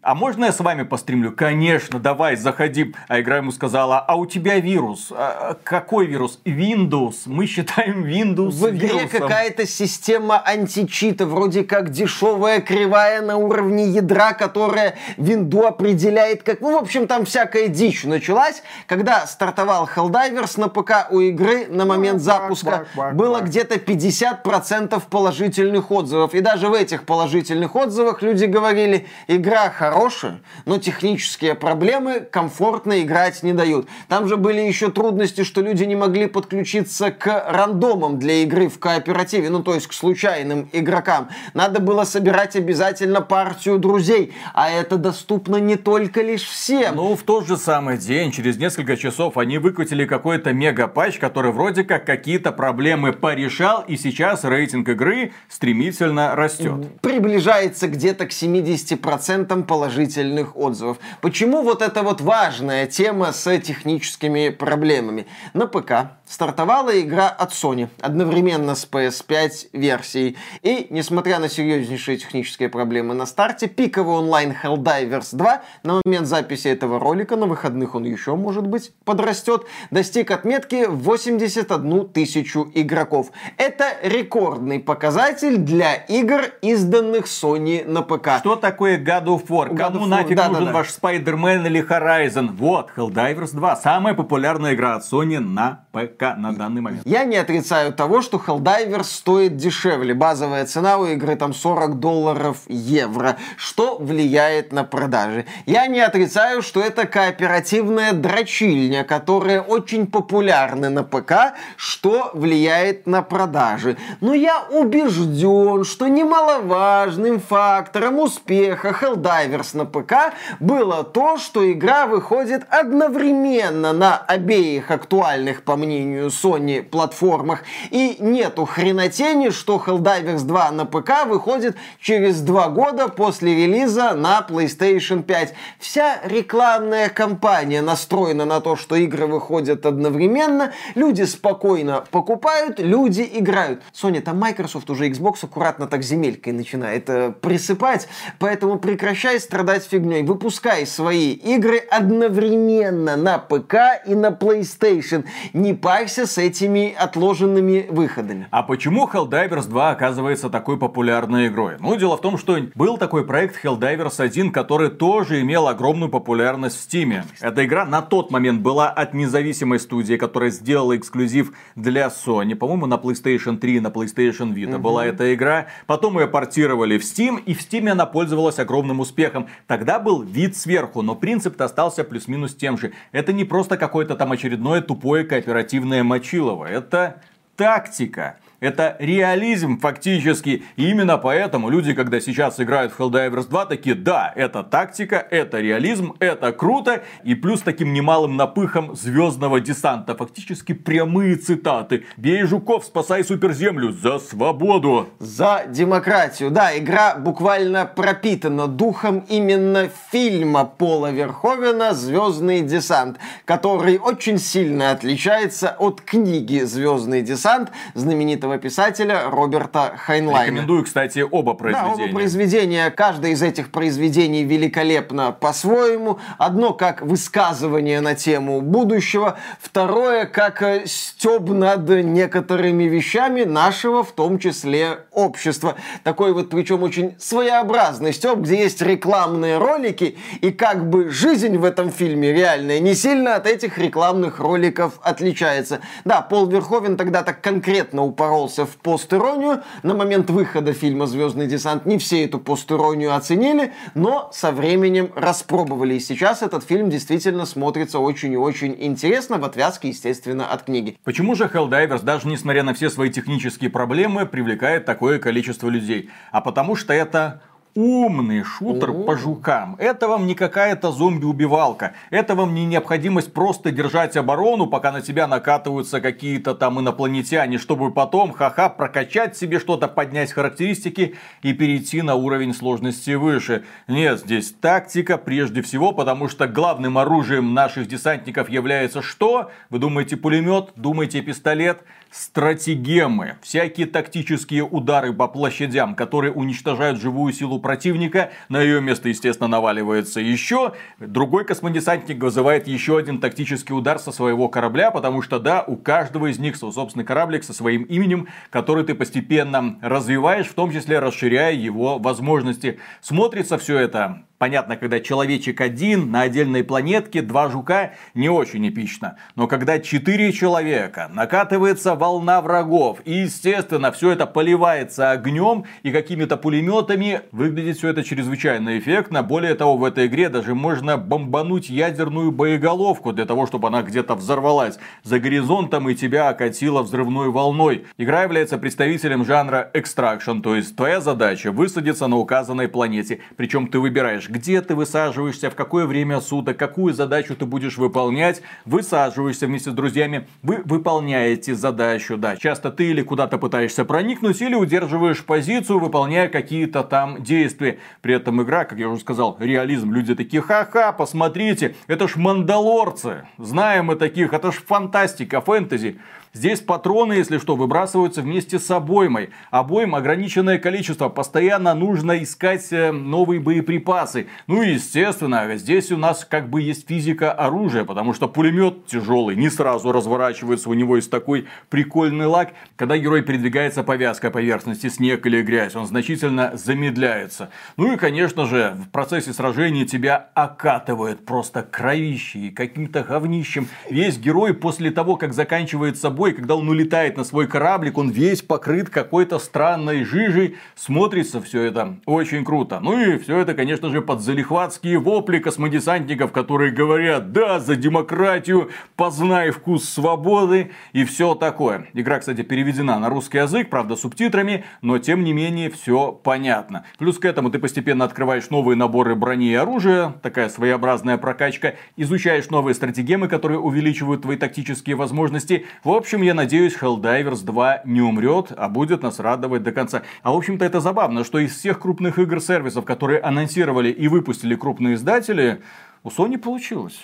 А можно я с вами постримлю? Конечно, давай, заходи. А игра ему сказала, а у тебя вирус. А, какой вирус? Windows. Мы считаем Windows В игре какая-то система античита, вроде как дешевая кривая на уровне ядра, которая которая винду определяет как... Ну, в общем, там всякая дичь началась. Когда стартовал Helldivers на ПК у игры на момент запуска было где-то 50% положительных отзывов. И даже в этих положительных отзывах люди говорили, игра хорошая, но технические проблемы комфортно играть не дают. Там же были еще трудности, что люди не могли подключиться к рандомам для игры в кооперативе, ну то есть к случайным игрокам. Надо было собирать обязательно партию друзей, а это доступно не только лишь всем. Ну, в тот же самый день, через несколько часов, они выкатили какой-то мега-патч, который вроде как какие-то проблемы порешал, и сейчас рейтинг игры стремительно растет. Приближается где-то к 70% положительных отзывов. Почему вот эта вот важная тема с техническими проблемами? На ПК стартовала игра от Sony одновременно с PS5 версией. И, несмотря на серьезнейшие технические проблемы на старте, пиковый онлайн Helldivers 2 на момент записи этого ролика, на выходных он еще, может быть, подрастет, достиг отметки 81 тысячу игроков. Это рекордный показатель для игр, изданных Sony на ПК. Что такое God of War? God Кому of нафиг да, нужен да, да. ваш Spider-Man или Horizon? Вот, Helldivers 2, самая популярная игра от Sony на ПК на данный момент. Я не отрицаю того, что Helldivers стоит дешевле. Базовая цена у игры там 40 долларов евро, что влияет на продажи. Я не отрицаю, что это кооперативная дрочильня, которая очень популярна на ПК, что влияет на продажи. Но я убежден, что немаловажным фактором успеха Helldivers на ПК было то, что игра выходит одновременно на обеих актуальных, по мнению Sony, платформах. И нету хренотени, что Helldivers 2 на ПК выходит через два года после релиза на PlayStation 5. Вся рекламная кампания настроена на то, что игры выходят одновременно, люди спокойно покупают, люди играют. Sony, там Microsoft уже Xbox аккуратно так земелькой начинает э, присыпать, поэтому прекращай страдать фигней. Выпускай свои игры одновременно на ПК и на PlayStation. Не парься с этими отложенными выходами. А почему Helldivers 2 оказывается такой популярной игрой? Ну, дело в том, что был такой проект Helldivers 1, который тоже имел огромную популярность в Steam. Эта игра на тот момент была от независимой студии, которая сделала эксклюзив для Sony. По-моему, на PlayStation 3 и на PlayStation Vita угу. была эта игра. Потом ее портировали в Steam, и в Steam она пользовалась огромным успехом. Тогда был вид сверху, но принцип остался плюс-минус тем же. Это не просто какое-то там очередное тупое кооперативное мочилово. Это тактика. Это реализм фактически. И именно поэтому люди, когда сейчас играют в Helldivers 2, такие, да, это тактика, это реализм, это круто. И плюс таким немалым напыхом звездного десанта. Фактически прямые цитаты. Бей жуков, спасай суперземлю за свободу. За демократию. Да, игра буквально пропитана духом именно фильма Пола Верховена «Звездный десант», который очень сильно отличается от книги «Звездный десант» знаменитого знаменитого писателя Роберта Хайнлайна. Рекомендую, кстати, оба произведения. Да, оба произведения. Каждое из этих произведений великолепно по-своему. Одно как высказывание на тему будущего, второе как э, стеб над некоторыми вещами нашего, в том числе, общества. Такой вот, причем очень своеобразный стеб, где есть рекламные ролики, и как бы жизнь в этом фильме реальная не сильно от этих рекламных роликов отличается. Да, Пол Верховен тогда так конкретно упорол ушелся в пост-иронию. На момент выхода фильма «Звездный десант» не все эту пост-иронию оценили, но со временем распробовали. И сейчас этот фильм действительно смотрится очень и очень интересно в отвязке, естественно, от книги. Почему же Helldivers, даже несмотря на все свои технические проблемы, привлекает такое количество людей? А потому что это умный шутер О-о-о. по жукам. Это вам не какая-то зомби-убивалка. Это вам не необходимость просто держать оборону, пока на тебя накатываются какие-то там инопланетяне, чтобы потом, ха-ха, прокачать себе что-то, поднять характеристики и перейти на уровень сложности выше. Нет, здесь тактика прежде всего, потому что главным оружием наших десантников является что? Вы думаете пулемет, думаете пистолет? стратегемы, всякие тактические удары по площадям, которые уничтожают живую силу противника. На ее место, естественно, наваливается еще. Другой космодесантник вызывает еще один тактический удар со своего корабля, потому что, да, у каждого из них свой собственный кораблик со своим именем, который ты постепенно развиваешь, в том числе расширяя его возможности. Смотрится все это Понятно, когда человечек один на отдельной планетке, два жука, не очень эпично. Но когда четыре человека, накатывается волна врагов, и, естественно, все это поливается огнем и какими-то пулеметами, выглядит все это чрезвычайно эффектно. Более того, в этой игре даже можно бомбануть ядерную боеголовку для того, чтобы она где-то взорвалась за горизонтом и тебя окатила взрывной волной. Игра является представителем жанра экстракшн, то есть твоя задача высадиться на указанной планете, причем ты выбираешь, где ты высаживаешься, в какое время суток, какую задачу ты будешь выполнять, высаживаешься вместе с друзьями, вы выполняете задачу, да, часто ты или куда-то пытаешься проникнуть, или удерживаешь позицию, выполняя какие-то там действия. При этом игра, как я уже сказал, реализм, люди такие, ха-ха, посмотрите, это ж мандалорцы, знаем мы таких, это ж фантастика, фэнтези. Здесь патроны, если что, выбрасываются вместе с обоймой. Обоим ограниченное количество. Постоянно нужно искать э, новые боеприпасы. Ну и естественно, здесь у нас как бы есть физика оружия. Потому что пулемет тяжелый, не сразу разворачивается. У него есть такой прикольный лак. Когда герой передвигается по вязкой поверхности, снег или грязь, он значительно замедляется. Ну и, конечно же, в процессе сражения тебя окатывает просто кровищей, каким-то говнищем. Весь герой после того, как заканчивается бой, собой, когда он улетает на свой кораблик, он весь покрыт какой-то странной жижей. Смотрится все это очень круто. Ну и все это, конечно же, под залихватские вопли космодесантников, которые говорят, да, за демократию, познай вкус свободы и все такое. Игра, кстати, переведена на русский язык, правда, субтитрами, но тем не менее все понятно. Плюс к этому ты постепенно открываешь новые наборы брони и оружия, такая своеобразная прокачка, изучаешь новые стратегемы, которые увеличивают твои тактические возможности. В общем, общем, я надеюсь, Helldivers 2 не умрет, а будет нас радовать до конца. А в общем-то это забавно, что из всех крупных игр-сервисов, которые анонсировали и выпустили крупные издатели, у Sony получилось.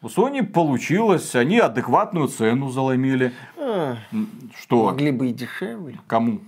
У Sony получилось, они адекватную цену заломили. А, что? Могли бы и дешевле. Кому?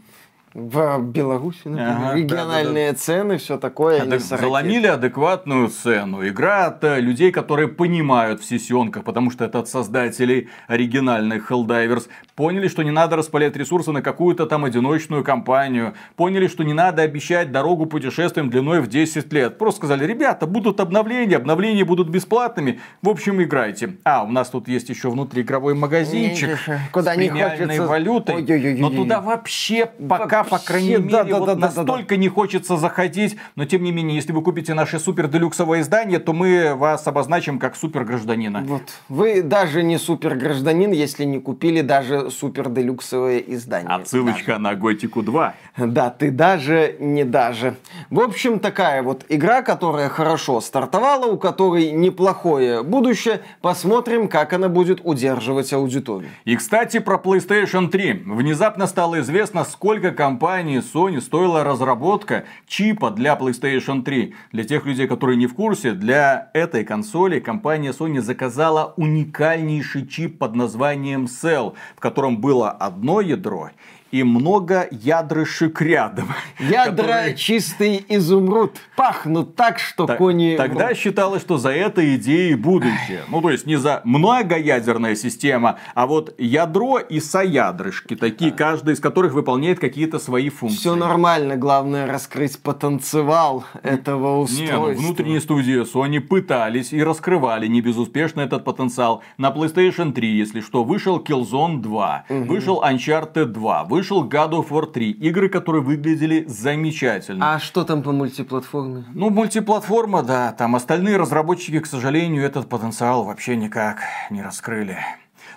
В Беларуси, например, ага, региональные да, да, да. цены, все такое. Адек... Заломили адекватную цену. Игра от э, людей, которые понимают в сессионках, потому что это от создателей оригинальных Helldivers. Поняли, что не надо распылять ресурсы на какую-то там одиночную компанию. Поняли, что не надо обещать дорогу путешествием длиной в 10 лет. Просто сказали, ребята, будут обновления, обновления будут бесплатными. В общем, играйте. А, у нас тут есть еще внутриигровой магазинчик Куда с премиальной валютой. Ой-ой-ой-ой. Но туда вообще пока по крайней мере, да, да, вот да, настолько да, да. не хочется заходить. Но тем не менее, если вы купите наше супер делюксовое издание, то мы вас обозначим как супер гражданина. Вот. Вы даже не супер гражданин, если не купили даже супер делюксовое издание. Отсылочка даже. на Готику 2. Да, ты даже не даже. В общем, такая вот игра, которая хорошо стартовала, у которой неплохое будущее. Посмотрим, как она будет удерживать аудиторию. И, кстати, про PlayStation 3. Внезапно стало известно, сколько компании Sony стоила разработка чипа для PlayStation 3. Для тех людей, которые не в курсе, для этой консоли компания Sony заказала уникальнейший чип под названием Cell, в котором было одно ядро и много ядрышек рядом. Ядра которые... чистый изумруд. Пахнут так, что так, кони... Тогда считалось, что за этой идеей будущее. Ну, то есть не за многоядерная система, а вот ядро и соядрышки. Такие, да. каждый из которых выполняет какие-то свои функции. Все нормально, главное раскрыть потенциал этого устройства. Не, ну, внутренние студии Sony пытались и раскрывали не безуспешно этот потенциал. На PlayStation 3, если что, вышел Killzone 2, угу. вышел Uncharted 2, вышел вышел God of War 3. Игры, которые выглядели замечательно. А что там по мультиплатформе? Ну, мультиплатформа, да. Там остальные разработчики, к сожалению, этот потенциал вообще никак не раскрыли.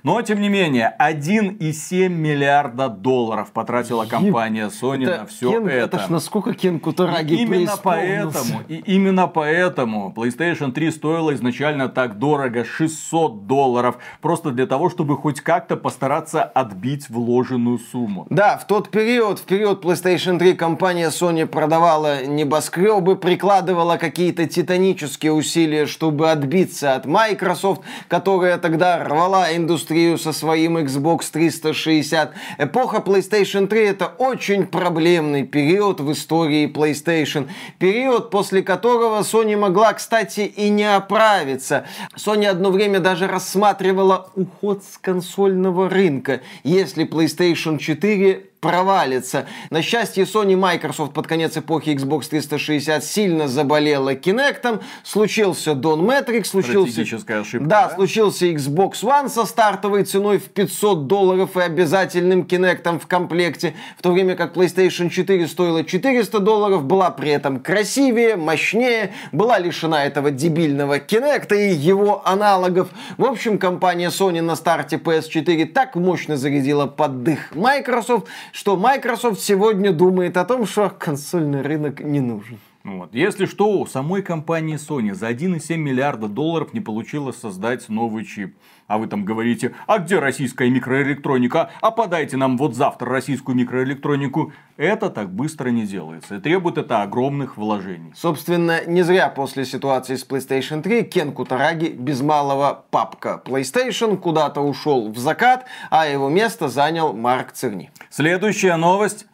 Но, тем не менее, 1,7 миллиарда долларов потратила компания Sony это на все Кен, это. Это ж насколько Кен Кутараги И именно поэтому, и именно поэтому PlayStation 3 стоила изначально так дорого, 600 долларов, просто для того, чтобы хоть как-то постараться отбить вложенную сумму. Да, в тот период, в период PlayStation 3 компания Sony продавала небоскребы, прикладывала какие-то титанические усилия, чтобы отбиться от Microsoft, которая тогда рвала индустрию со своим Xbox 360. Эпоха PlayStation 3 это очень проблемный период в истории PlayStation. Период, после которого Sony могла, кстати, и не оправиться. Sony одно время даже рассматривала уход с консольного рынка, если PlayStation 4 провалится. На счастье Sony Microsoft под конец эпохи Xbox 360 сильно заболела Kinect, случился Don Matrix, случился... Ошибка, Да, да? случился Xbox One со стартовой ценой в 500 долларов и обязательным Kinect в комплекте, в то время как PlayStation 4 стоила 400 долларов, была при этом красивее, мощнее, была лишена этого дебильного Kinect и его аналогов. В общем, компания Sony на старте PS4 так мощно зарядила под дых Microsoft, что Microsoft сегодня думает о том, что консольный рынок не нужен. Вот. Если что, у самой компании Sony за 1,7 миллиарда долларов не получилось создать новый чип. А вы там говорите, а где российская микроэлектроника? А подайте нам вот завтра российскую микроэлектронику. Это так быстро не делается. И требует это огромных вложений. Собственно, не зря после ситуации с PlayStation 3 Кен Кутараги без малого папка PlayStation куда-то ушел в закат, а его место занял Марк Церни. Следующая новость.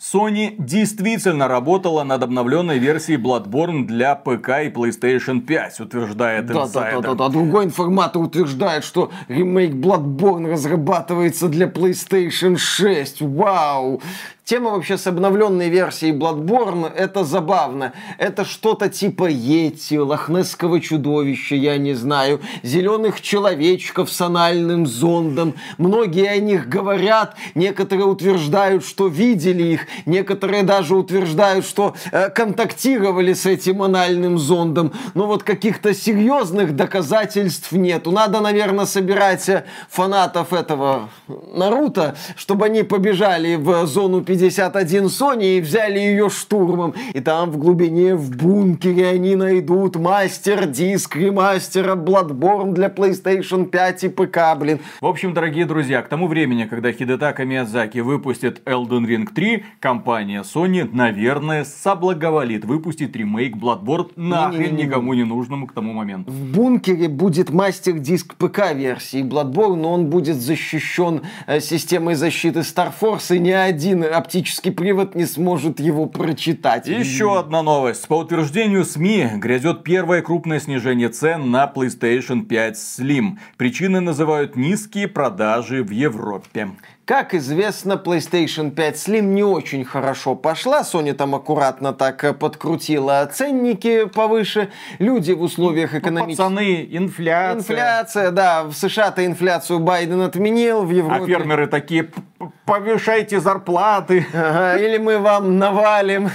Sony действительно работала над обновленной версией Bloodborne для ПК и PlayStation 5, утверждает Да, да, да, инсайдер. да, да. Другой информатор утверждает, что ремейк Bloodborne разрабатывается для PlayStation 6. Вау! Тема вообще с обновленной версией Bloodborne это забавно. Это что-то типа Йети, лохнесского чудовища, я не знаю, зеленых человечков с анальным зондом. Многие о них говорят, некоторые утверждают, что видели их, некоторые даже утверждают, что э, контактировали с этим анальным зондом. Но вот каких-то серьезных доказательств нету. Надо, наверное, собирать э, фанатов этого Наруто, чтобы они побежали в зону 51 Sony и взяли ее штурмом. И там в глубине, в бункере они найдут мастер-диск ремастера Bloodborne для PlayStation 5 и ПК, блин. В общем, дорогие друзья, к тому времени, когда Хидетака Миядзаки выпустит Elden Ring 3, компания Sony, наверное, соблаговолит выпустить ремейк Bloodborne нахрен никому не нужному к тому моменту. В бункере будет мастер-диск ПК-версии Bloodborne, но он будет защищен э, системой защиты Starforce, и ни один оптический привод не сможет его прочитать. Еще одна новость. По утверждению СМИ, грядет первое крупное снижение цен на PlayStation 5 Slim. Причиной называют низкие продажи в Европе. Как известно, PlayStation 5 Slim не очень хорошо пошла. Sony там аккуратно так э, подкрутила ценники повыше. Люди в условиях экономической... Пацаны, инфляция. Инфляция, да. В США-то инфляцию Байден отменил, в А Европе... фермеры такие, «П- п- повышайте зарплаты. Ага, или мы вам навалим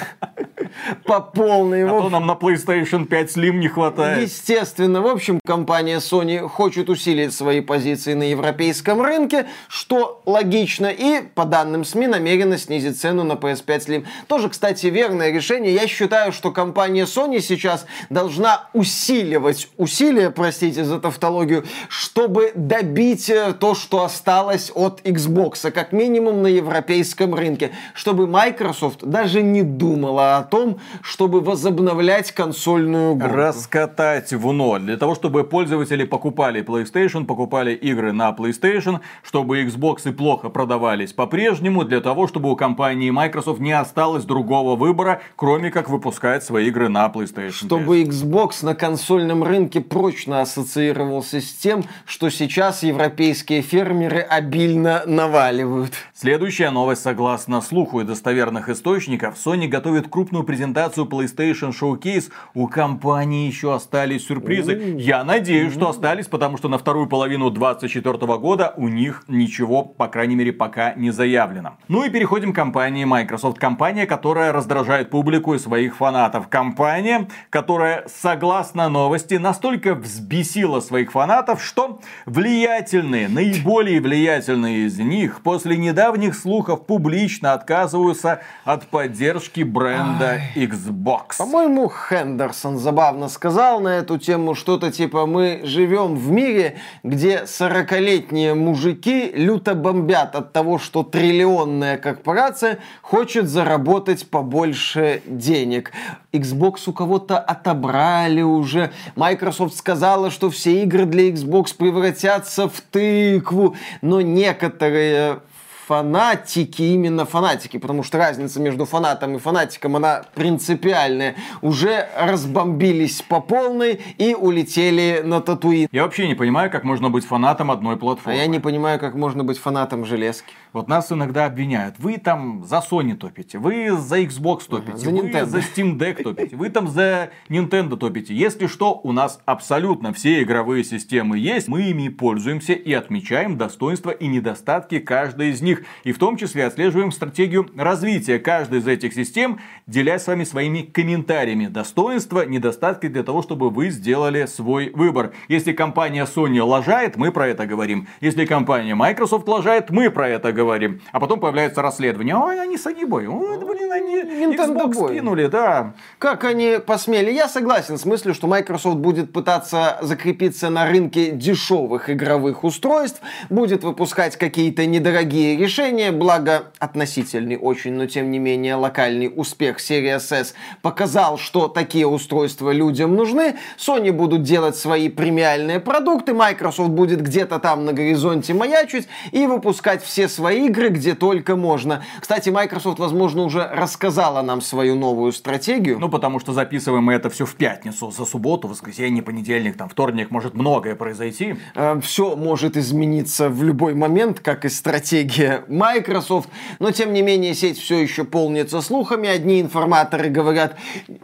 по полной. А то нам на PlayStation 5 Slim не хватает. Естественно, в общем, компания Sony хочет усилить свои позиции на европейском рынке, что логично, и, по данным СМИ, намерена снизить цену на PS5 Slim. Тоже, кстати, верное решение. Я считаю, что компания Sony сейчас должна усиливать усилия, простите за тавтологию, чтобы добить э, то, что осталось от Xbox, как минимум на европейском рынке, чтобы Microsoft даже не думала о том, чтобы возобновлять консольную гонку. Раскатать в ноль. Для того, чтобы пользователи покупали PlayStation, покупали игры на PlayStation, чтобы Xbox и плохо продавались по-прежнему, для того, чтобы у компании Microsoft не осталось другого выбора, кроме как выпускать свои игры на PlayStation. 5. Чтобы Xbox на консольном рынке прочно ассоциировался с тем, что сейчас европейские фермеры обильно наваливают. Следующая новость. Согласно слуху и достоверных источников, Sony готовит крупную презентацию презентацию PlayStation Showcase у компании еще остались сюрпризы. Я надеюсь, что остались, потому что на вторую половину 2024 года у них ничего, по крайней мере, пока не заявлено. Ну и переходим к компании Microsoft. Компания, которая раздражает публику и своих фанатов. Компания, которая, согласно новости, настолько взбесила своих фанатов, что влиятельные, наиболее влиятельные из них после недавних слухов публично отказываются от поддержки бренда Xbox. По-моему, Хендерсон забавно сказал на эту тему что-то типа «Мы живем в мире, где 40-летние мужики люто бомбят от того, что триллионная корпорация хочет заработать побольше денег. Xbox у кого-то отобрали уже. Microsoft сказала, что все игры для Xbox превратятся в тыкву. Но некоторые фанатики, именно фанатики, потому что разница между фанатом и фанатиком, она принципиальная, уже разбомбились по полной и улетели на Татуин. Я вообще не понимаю, как можно быть фанатом одной А платформы. я не понимаю, как можно быть фанатом железки. Вот нас иногда обвиняют. Вы там за Sony топите, вы за Xbox топите, за вы Nintendo. за Steam Deck топите, вы там за Nintendo топите. Если что, у нас абсолютно все игровые системы есть, мы ими пользуемся и отмечаем достоинства и недостатки каждой из них. И в том числе отслеживаем стратегию развития каждой из этих систем, делясь с вами своими комментариями. Достоинства, недостатки для того, чтобы вы сделали свой выбор. Если компания Sony лажает, мы про это говорим. Если компания Microsoft лажает, мы про это говорим. А потом появляется расследование. Ой, они с Агибой. Ой, блин, они Nintendo Xbox кинули, да. Как они посмели? Я согласен с мыслью, что Microsoft будет пытаться закрепиться на рынке дешевых игровых устройств, будет выпускать какие-то недорогие решения, благо относительный очень, но тем не менее локальный успех Series S показал, что такие устройства людям нужны. Sony будут делать свои премиальные продукты, Microsoft будет где-то там на горизонте маячить и выпускать все свои игры, где только можно. Кстати, Microsoft, возможно, уже рассказала нам свою новую стратегию. Ну, потому что записываем мы это все в пятницу. За субботу, воскресенье, понедельник, там, вторник может многое произойти. все может измениться в любой момент, как и стратегия Microsoft, но тем не менее сеть все еще полнится слухами. Одни информаторы говорят,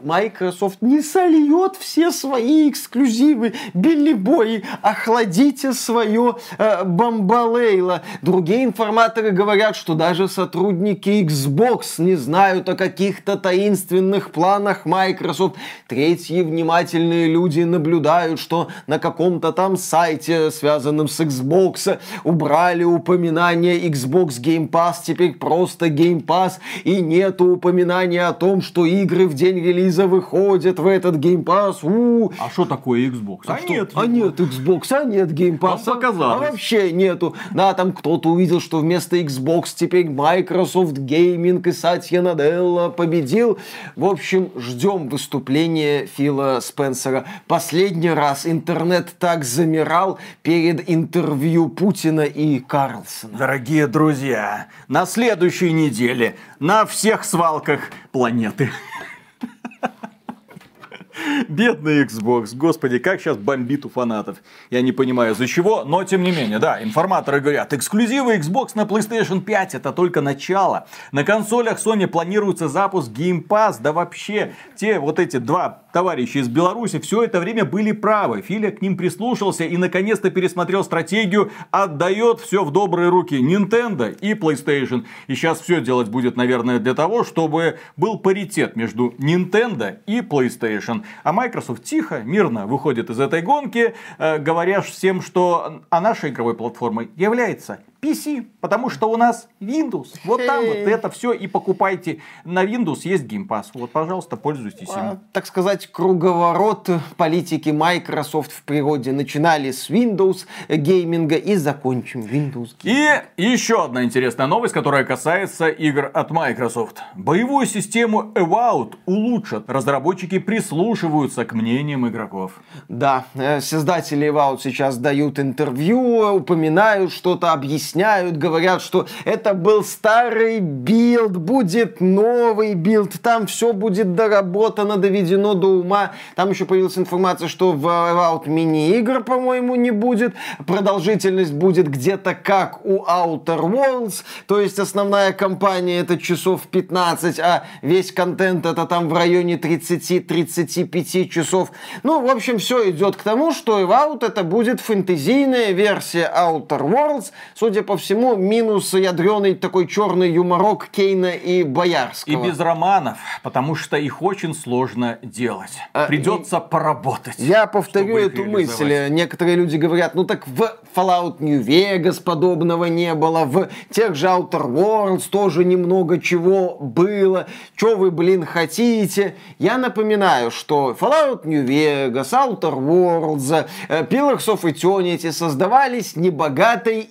Microsoft не сольет все свои эксклюзивы, Билли Бои, охладите свое э, бомбалейло. Другие информаторы говорят, что даже сотрудники Xbox не знают о каких-то таинственных планах Microsoft. Третьи внимательные люди наблюдают, что на каком-то там сайте, связанном с Xbox, убрали упоминание Xbox Game Pass, теперь просто Game Pass, и нету упоминания о том, что игры в день релиза выходят в этот Game Pass. У, А что такое Xbox? а нет, а нет Xbox, а нет Game Pass. Показалось. А вообще нету. Да, там кто-то увидел, что вместо Xbox теперь Microsoft Gaming и Сатья Наделла победил. В общем, ждем выступления Фила Спенсера. Последний раз интернет так замирал перед интервью Путина и Карлсона. Дорогие друзья, на следующей неделе на всех свалках планеты. Бедный Xbox, господи, как сейчас бомбит у фанатов. Я не понимаю, за чего, но тем не менее, да, информаторы говорят, эксклюзивы Xbox на PlayStation 5 это только начало. На консолях Sony планируется запуск Game Pass, да вообще, те вот эти два товарища из Беларуси все это время были правы. Филя к ним прислушался и наконец-то пересмотрел стратегию, отдает все в добрые руки Nintendo и PlayStation. И сейчас все делать будет, наверное, для того, чтобы был паритет между Nintendo и PlayStation. А Microsoft тихо, мирно выходит из этой гонки, э, говоря всем, что а нашей игровой платформой является PC, потому что у нас Windows. Вот там вот это все и покупайте. На Windows есть Game Pass. Вот, пожалуйста, пользуйтесь им. А, так сказать, круговорот политики Microsoft в природе. Начинали с Windows гейминга и закончим Windows. И еще одна интересная новость, которая касается игр от Microsoft. Боевую систему Avowed улучшат. Разработчики прислушиваются к мнениям игроков. Да, э, создатели Avowed сейчас дают интервью, упоминают что-то, объясняют объясняют, говорят, что это был старый билд, будет новый билд, там все будет доработано, доведено до ума. Там еще появилась информация, что в Avowed мини-игр, по-моему, не будет. Продолжительность будет где-то как у Outer Worlds, то есть основная кампания это часов 15, а весь контент это там в районе 30-35 часов. Ну, в общем, все идет к тому, что Evout это будет фэнтезийная версия Outer Worlds, судя по всему, минус ядреный такой черный юморок Кейна и Боярского. И без романов, потому что их очень сложно делать. А, Придется и... поработать. Я повторю эту мысль. Некоторые люди говорят, ну так в Fallout New Vegas подобного не было, в тех же Outer Worlds тоже немного чего было. Что вы, блин, хотите? Я напоминаю, что Fallout New Vegas, Outer Worlds, э, Pillars of Eternity создавались небогатой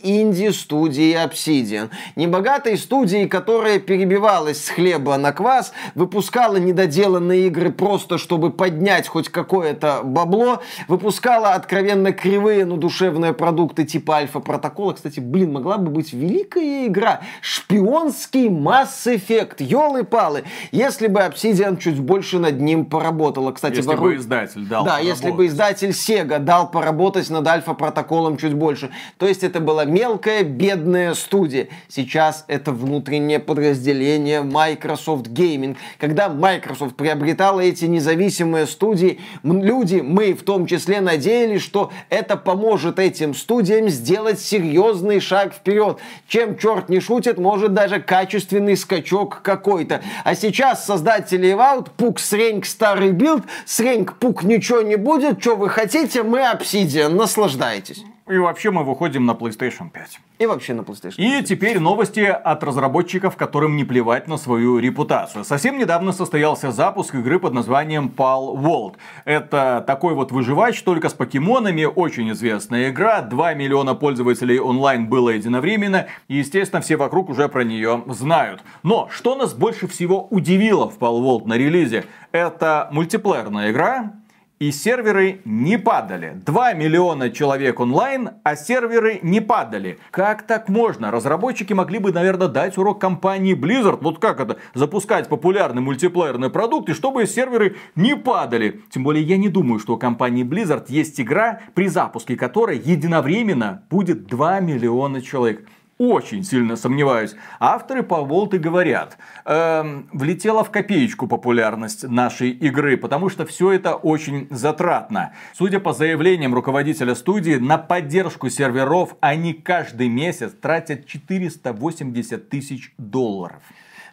инди-студией Obsidian. Небогатой студией, которая перебивалась с хлеба на квас, выпускала недоделанные игры просто, чтобы поднять хоть какое-то бабло, выпускала откровенно кривые, но душевные продукты типа Альфа-протокола. Кстати, блин, могла бы быть великая игра. Шпионский Mass Effect. Ёлы-палы. Если бы Obsidian чуть больше над ним поработала. Кстати, если вору... бы издатель дал Да, если бы издатель Sega дал поработать над Альфа-протоколом чуть больше. То есть это была мелкая, бедная студия. Сейчас это внутреннее подразделение Microsoft Gaming. Когда Microsoft приобретала эти независимые студии, люди, мы в том числе надеялись, что это поможет этим студиям сделать серьезный шаг вперед. Чем черт не шутит, может даже качественный скачок какой-то. А сейчас создатели Avowed, пук среньк старый билд, среньк пук ничего не будет, что вы хотите, мы Obsidian, наслаждайтесь. И вообще мы выходим на PlayStation 5. И вообще на PlayStation 5. И теперь новости от разработчиков, которым не плевать на свою репутацию. Совсем недавно состоялся запуск игры под названием Palworld. Это такой вот выживач, только с покемонами, очень известная игра. 2 миллиона пользователей онлайн было единовременно. И, естественно, все вокруг уже про нее знают. Но что нас больше всего удивило в Palworld на релизе? Это мультиплеерная игра, и серверы не падали. 2 миллиона человек онлайн, а серверы не падали. Как так можно? Разработчики могли бы, наверное, дать урок компании Blizzard. Вот как это? Запускать популярный мультиплеерный продукт, и чтобы серверы не падали. Тем более, я не думаю, что у компании Blizzard есть игра, при запуске которой единовременно будет 2 миллиона человек очень сильно сомневаюсь. Авторы по Волты говорят, эм, влетела в копеечку популярность нашей игры, потому что все это очень затратно. Судя по заявлениям руководителя студии, на поддержку серверов они каждый месяц тратят 480 тысяч долларов.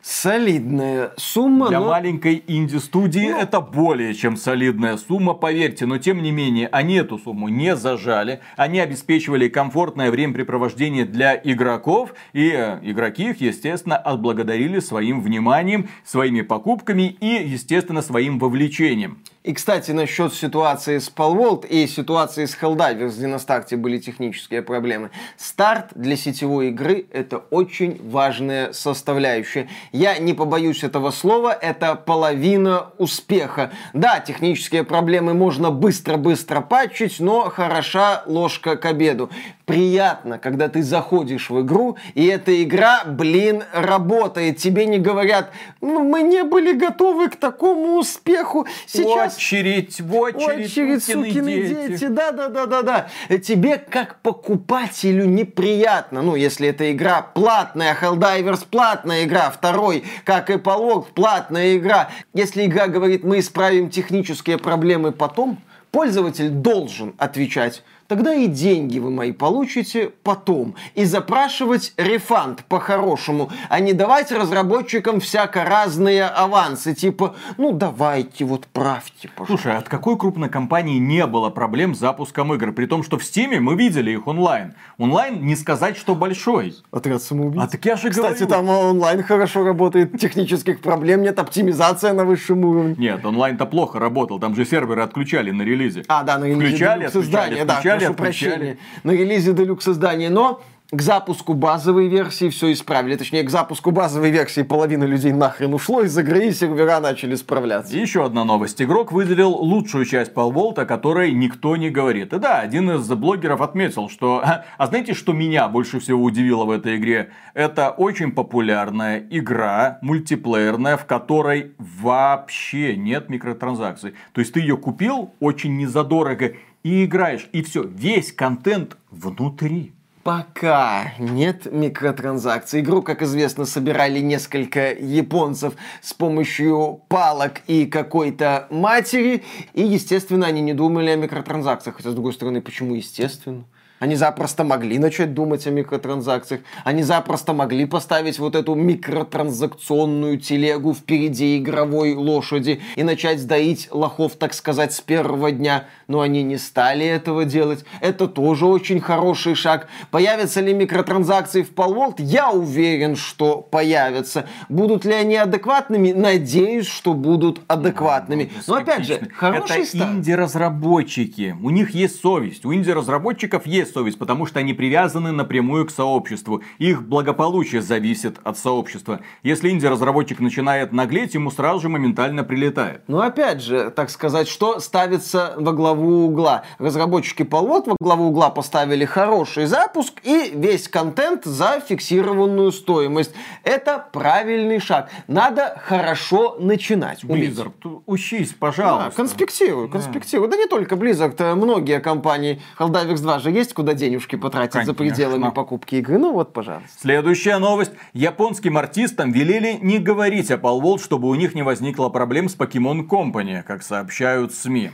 Солидная сумма. Для но... маленькой инди-студии ну... это более чем солидная сумма, поверьте. Но тем не менее, они эту сумму не зажали. Они обеспечивали комфортное времяпрепровождение для игроков. И э, игроки их, естественно, отблагодарили своим вниманием, своими покупками и, естественно, своим вовлечением. И, кстати, насчет ситуации с Palworld и ситуации с Helldivers, где на старте были технические проблемы. Старт для сетевой игры – это очень важная составляющая. Я не побоюсь этого слова, это половина успеха. Да, технические проблемы можно быстро-быстро патчить, но хороша ложка к обеду приятно, когда ты заходишь в игру, и эта игра, блин, работает. Тебе не говорят, ну, мы не были готовы к такому успеху. Сейчас... Очередь, в очередь, очередь сукины дети. дети. Да, да, да, да, да. Тебе, как покупателю, неприятно. Ну, если эта игра платная, Helldivers платная игра, второй, как и Полог, платная игра. Если игра говорит, мы исправим технические проблемы потом, пользователь должен отвечать тогда и деньги вы мои получите потом. И запрашивать рефанд по-хорошему, а не давать разработчикам всяко разные авансы, типа, ну давайте, вот правьте, пожалуйста. Слушай, от какой крупной компании не было проблем с запуском игр? При том, что в Стиме мы видели их онлайн. Онлайн не сказать, что большой. Отряд самоубийц. А так я же Кстати, говорю. там онлайн хорошо работает, технических проблем нет, оптимизация на высшем уровне. Нет, онлайн-то плохо работал, там же серверы отключали на релизе. А, да, на релизе. Включали, отключали, отключали, да, прошу прощения, на релизе делюкс издания, но к запуску базовой версии все исправили. Точнее, к запуску базовой версии половина людей нахрен ушло из игры, и сервера начали справляться. И еще одна новость. Игрок выделил лучшую часть Palworld, о которой никто не говорит. И да, один из блогеров отметил, что... А знаете, что меня больше всего удивило в этой игре? Это очень популярная игра, мультиплеерная, в которой вообще нет микротранзакций. То есть ты ее купил очень незадорого и играешь, и все, весь контент внутри. Пока нет микротранзакций. Игру, как известно, собирали несколько японцев с помощью палок и какой-то матери. И, естественно, они не думали о микротранзакциях. Хотя, с другой стороны, почему естественно? Они запросто могли начать думать о микротранзакциях. Они запросто могли поставить вот эту микротранзакционную телегу впереди игровой лошади и начать сдаить лохов, так сказать, с первого дня. Но они не стали этого делать. Это тоже очень хороший шаг. Появятся ли микротранзакции в Palworld? Я уверен, что появятся. Будут ли они адекватными? Надеюсь, что будут адекватными. Но опять же, хороший Это инди-разработчики. У них есть совесть. У инди-разработчиков есть совесть, потому что они привязаны напрямую к сообществу. Их благополучие зависит от сообщества. Если инди-разработчик начинает наглеть, ему сразу же моментально прилетает. Но опять же, так сказать, что ставится во главу угла? Разработчики Palworld во главу угла поставили хороший запуск и весь контент за фиксированную стоимость. Это правильный шаг. Надо хорошо начинать. уметь. Blizzard, учись, Да, пожалуйста. конспектируй, конспектируй. Да. не только Blizzard, а многие компании. Half-Life 2 же есть куда денежки потратить за Конечно. пределами покупки игры. Ну вот, пожалуйста. Следующая новость. Японским артистам велели не говорить о Palworld, чтобы у них не возникло проблем с Pokemon Company, как сообщают СМИ.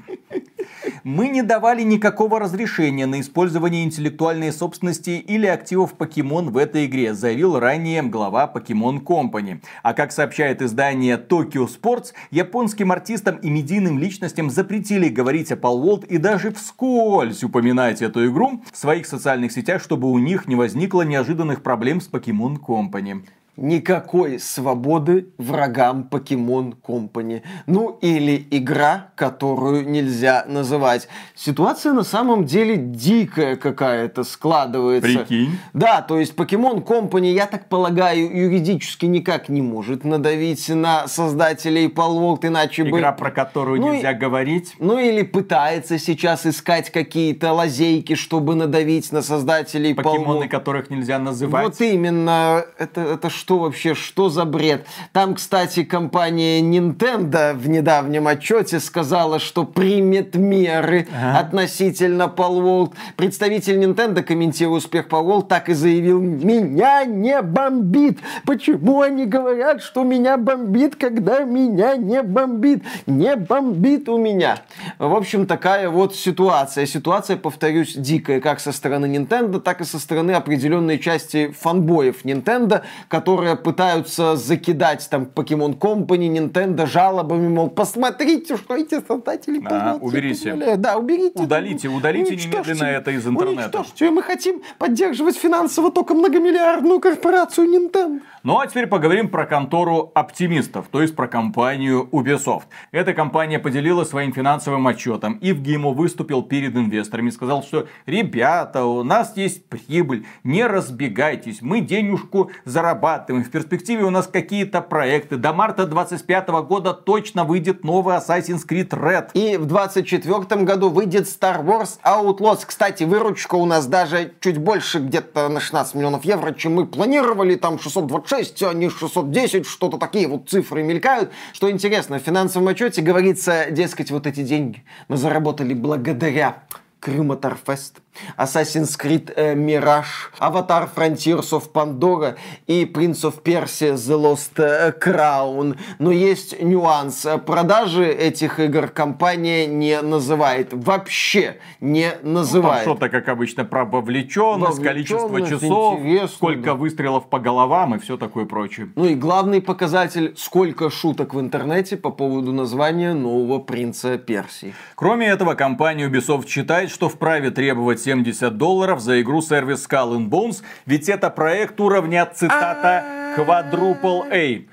Мы не давали никакого разрешения на использование интеллектуальной собственности или активов Pokemon в этой игре, заявил ранее глава Pokemon Company. А как сообщает издание Tokyo Sports, японским артистам и медийным личностям запретили говорить о Palworld и даже вскользь упоминать эту игру в своих социальных сетях, чтобы у них не возникло неожиданных проблем с Pokemon Company. Никакой свободы врагам Pokemon Company. Ну или игра, которую нельзя называть. Ситуация на самом деле дикая какая-то складывается. Прикинь. Да, то есть Pokemon Company, я так полагаю, юридически никак не может надавить на создателей Palworld, иначе бы... Игра, про которую Ну и- нельзя говорить. Ну или пытается сейчас искать какие-то лазейки, чтобы надавить на создателей Покемоны, Palworld. которых нельзя называть. Вот именно, это, это что вообще, что за бред? Там, кстати, компания Nintendo в недавнем отчете сказала, что примет меры относительно Palworld. Представитель Nintendo, комментируя успех Palworld, так и заявил, меня не бомбит. Почему они говорят, что меня бомбит, когда меня не бомбит? Не бомбит у меня. В общем, такая вот ситуация. Ситуация, повторюсь, дикая, как со стороны Nintendo, так и со стороны определенной части фанбоев Nintendo, которые пытаются закидать там Pokemon Company, Nintendo жалобами, мол, посмотрите, что эти создатели А, уберите. позволяют». Да, уберите. Удалите, удалите Уничтожьте. немедленно это из интернета. Уничтожьте. Мы хотим поддерживать финансово только многомиллиардную корпорацию Nintendo. Ну а теперь поговорим про контору оптимистов, то есть про компанию Ubisoft. Эта компания поделилась своим финансовым отчетом. И в ГИМО выступил перед инвесторами и сказал, что ребята, у нас есть прибыль, не разбегайтесь, мы денежку зарабатываем. В перспективе у нас какие-то проекты. До марта 25 года точно выйдет новый Assassin's Creed Red. И в 24 году выйдет Star Wars Outlaws. Кстати, выручка у нас даже чуть больше, где-то на 16 миллионов евро, чем мы планировали. Там 626, а не 610, что-то такие вот цифры мелькают. Что интересно, в финансовом отчете говорится, дескать, вот эти деньги мы заработали благодаря Крюмоторфест, Assassin's Creed э, Mirage, Avatar Frontiers of Pandora и Prince of Persia The Lost э, Crown. Но есть нюанс. Продажи этих игр компания не называет. Вообще не называет. что-то, как обычно, про вовлеченность, количество часов, сколько да. выстрелов по головам и все такое прочее. Ну и главный показатель, сколько шуток в интернете по поводу названия нового принца Персии. Кроме этого, компания Ubisoft считает, что вправе требовать 70 долларов за игру-сервис Skull and Bones, ведь это проект уровня, цитата, Quadruple A.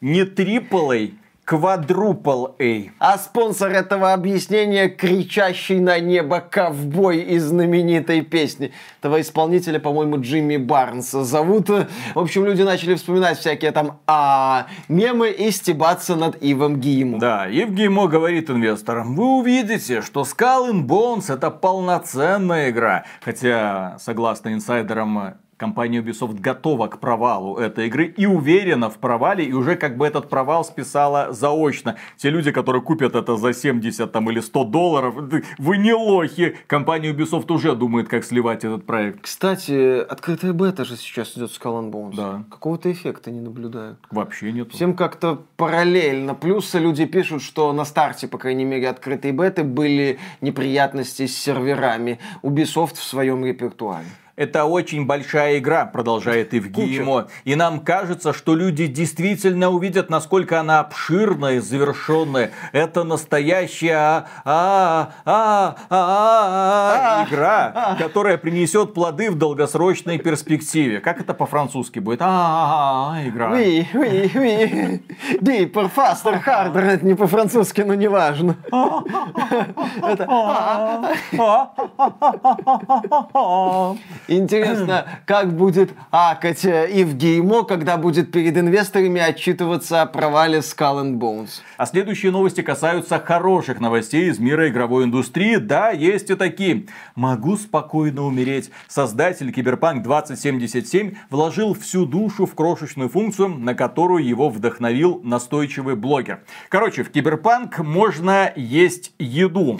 Не Triple A, Quadruple A. А спонсор этого объяснения кричащий на небо ковбой из знаменитой песни. Этого исполнителя, по-моему, Джимми Барнса зовут. В общем, люди начали вспоминать всякие там а, мемы и стебаться над Ивом Гиему. Да, Ив Гимо говорит инвесторам, вы увидите, что Skull and Bones это полноценная игра. Хотя, согласно инсайдерам, компания Ubisoft готова к провалу этой игры и уверена в провале, и уже как бы этот провал списала заочно. Те люди, которые купят это за 70 там, или 100 долларов, вы не лохи. Компания Ubisoft уже думает, как сливать этот проект. Кстати, открытая бета же сейчас идет Skull and Bones. Да. Какого-то эффекта не наблюдаю. Вообще нет. Всем как-то параллельно. Плюс люди пишут, что на старте, по крайней мере, открытой беты были неприятности с серверами. Ubisoft в своем репертуаре. Это очень большая игра, продолжает Евгимо. И нам кажется, что люди действительно увидят, насколько она обширная и завершенная. Это настоящая а, а, а, игра, которая принесет плоды в долгосрочной перспективе. Как это по-французски будет? А, игра. Oui, oui, oui. Deeper, faster, harder. Это не по-французски, но неважно. Интересно, как будет акать Ив Геймо, когда будет перед инвесторами отчитываться о провале Skull and Bones. А следующие новости касаются хороших новостей из мира игровой индустрии. Да, есть и такие. Могу спокойно умереть. Создатель Киберпанк 2077 вложил всю душу в крошечную функцию, на которую его вдохновил настойчивый блогер. Короче, в Киберпанк можно есть еду.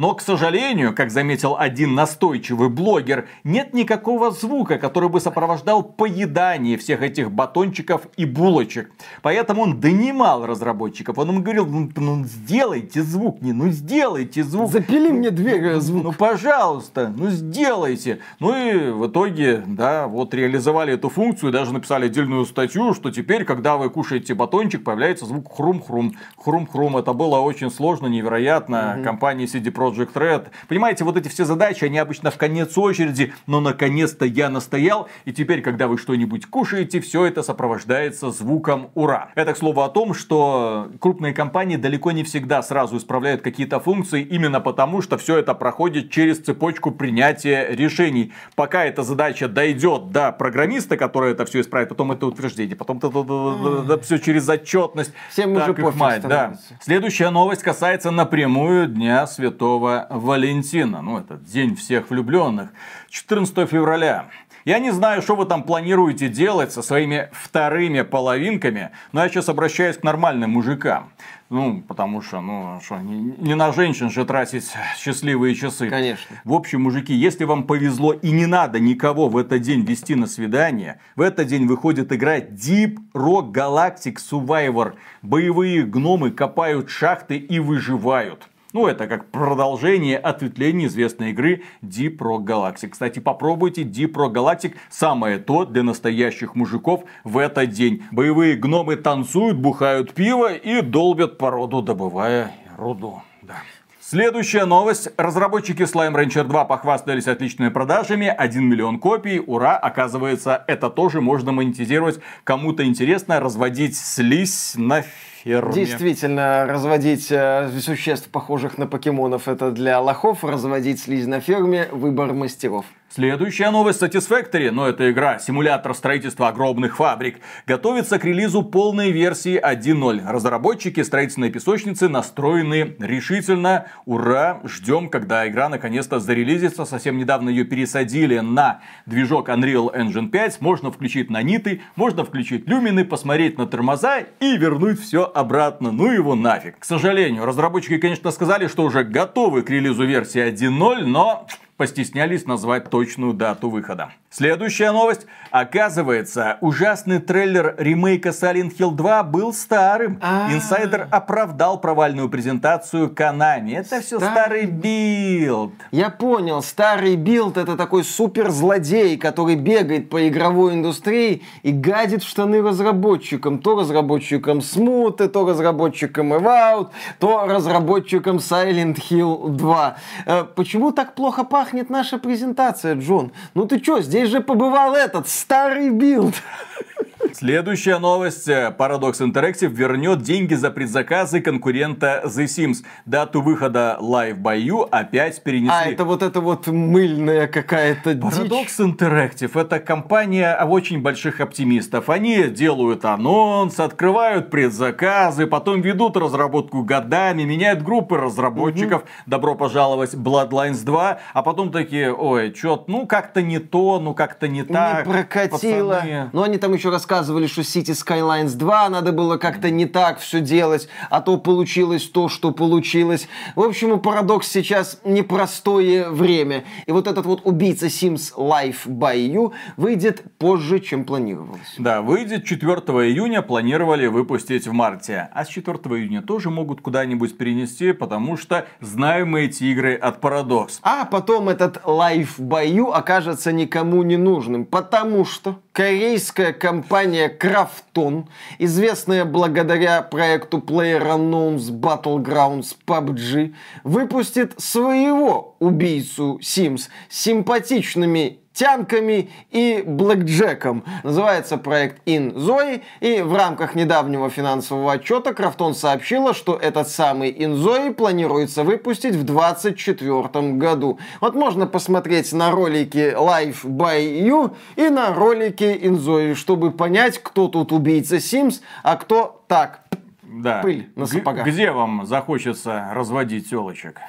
Но, к сожалению, как заметил один настойчивый блогер, нет никакого звука, который бы сопровождал поедание всех этих батончиков и булочек. Поэтому он донимал разработчиков. Он им говорил, ну, ну сделайте звук, не, ну сделайте звук. Запили мне дверь звук. Ну, пожалуйста, ну сделайте. Ну и в итоге, да, вот реализовали эту функцию, даже написали отдельную статью, что теперь, когда вы кушаете батончик, появляется звук хрум-хрум. Хрум-хрум. Это было очень сложно, невероятно. Угу. Компания CD Projekt Project Red. Понимаете, вот эти все задачи, они обычно в конец очереди, но наконец-то я настоял, и теперь, когда вы что-нибудь кушаете, все это сопровождается звуком «Ура». Это, к слову, о том, что крупные компании далеко не всегда сразу исправляют какие-то функции, именно потому, что все это проходит через цепочку принятия решений. Пока эта задача дойдет до программиста, который это все исправит, потом это утверждение, потом это все через отчетность. Всем уже пофиг да. Следующая новость касается напрямую Дня Святого Святого Валентина. Ну, это день всех влюбленных. 14 февраля. Я не знаю, что вы там планируете делать со своими вторыми половинками, но я сейчас обращаюсь к нормальным мужикам. Ну, потому что, ну, что, не, не на женщин же тратить счастливые часы. Конечно. В общем, мужики, если вам повезло и не надо никого в этот день вести на свидание, в этот день выходит играть Deep Rock Galactic Survivor. Боевые гномы копают шахты и выживают. Ну, это как продолжение ответвления известной игры Deep Rock Galactic. Кстати, попробуйте Deep Rock Galactic. Самое то для настоящих мужиков в этот день. Боевые гномы танцуют, бухают пиво и долбят породу, добывая руду. Да. Следующая новость. Разработчики Slime Rancher 2 похвастались отличными продажами. 1 миллион копий. Ура! Оказывается, это тоже можно монетизировать. Кому-то интересно разводить слизь на ферме. Действительно, разводить э, существ, похожих на покемонов, это для лохов, разводить слизь на ферме – выбор мастеров. Следующая новость Satisfactory, но это игра, симулятор строительства огромных фабрик, готовится к релизу полной версии 1.0. Разработчики строительной песочницы настроены решительно. Ура! Ждем, когда игра наконец-то зарелизится. Совсем недавно ее пересадили на движок Unreal Engine 5. Можно включить наниты, можно включить люмины, посмотреть на тормоза и вернуть все обратно. Ну его нафиг. К сожалению, разработчики, конечно, сказали, что уже готовы к релизу версии 1.0, но постеснялись назвать точную дату выхода. Следующая новость. Оказывается, ужасный трейлер ремейка Silent Hill 2 был старым. А-а-а. Инсайдер оправдал провальную презентацию Konami. Это все старый билд. Я понял. Старый билд это такой супер злодей, который бегает по игровой индустрии и гадит в штаны разработчикам. То разработчикам Смуты, то разработчикам Avowed, то разработчикам Silent Hill 2. Э, почему так плохо пахнет наша презентация, Джон? Ну ты здесь Здесь же побывал этот старый билд. Следующая новость. Paradox Interactive вернет деньги за предзаказы конкурента The Sims. Дату выхода Life by You опять перенесли. А, это вот это вот мыльная какая-то Paradox Interactive это компания очень больших оптимистов. Они делают анонс, открывают предзаказы, потом ведут разработку годами, меняют группы разработчиков. Угу. Добро пожаловать Bloodlines 2. А потом такие, ой, чё, ну как-то не то, ну как-то не так. Не прокатило. Пацаны. Но они там еще рассказывали, что City Skylines 2 надо было как-то не так все делать, а то получилось то, что получилось. В общем, Paradox сейчас непростое время. И вот этот вот убийца Sims Life by You выйдет позже, чем планировалось. Да, выйдет 4 июня, планировали выпустить в марте. А с 4 июня тоже могут куда-нибудь перенести, потому что знаем мы эти игры от Paradox. А потом этот Life by You окажется никому не нужным, потому что корейская компания Krafton, известная благодаря проекту PlayerUnknown's Battlegrounds PUBG, выпустит своего убийцу Sims с симпатичными тянками и блэкджеком. Называется проект In Zoe, и в рамках недавнего финансового отчета Крафтон сообщила, что этот самый In Zoe планируется выпустить в 2024 году. Вот можно посмотреть на ролики Live by You и на ролики In Zoe, чтобы понять, кто тут убийца Sims, а кто так, да. пыль на сапогах. Где вам захочется разводить телочек?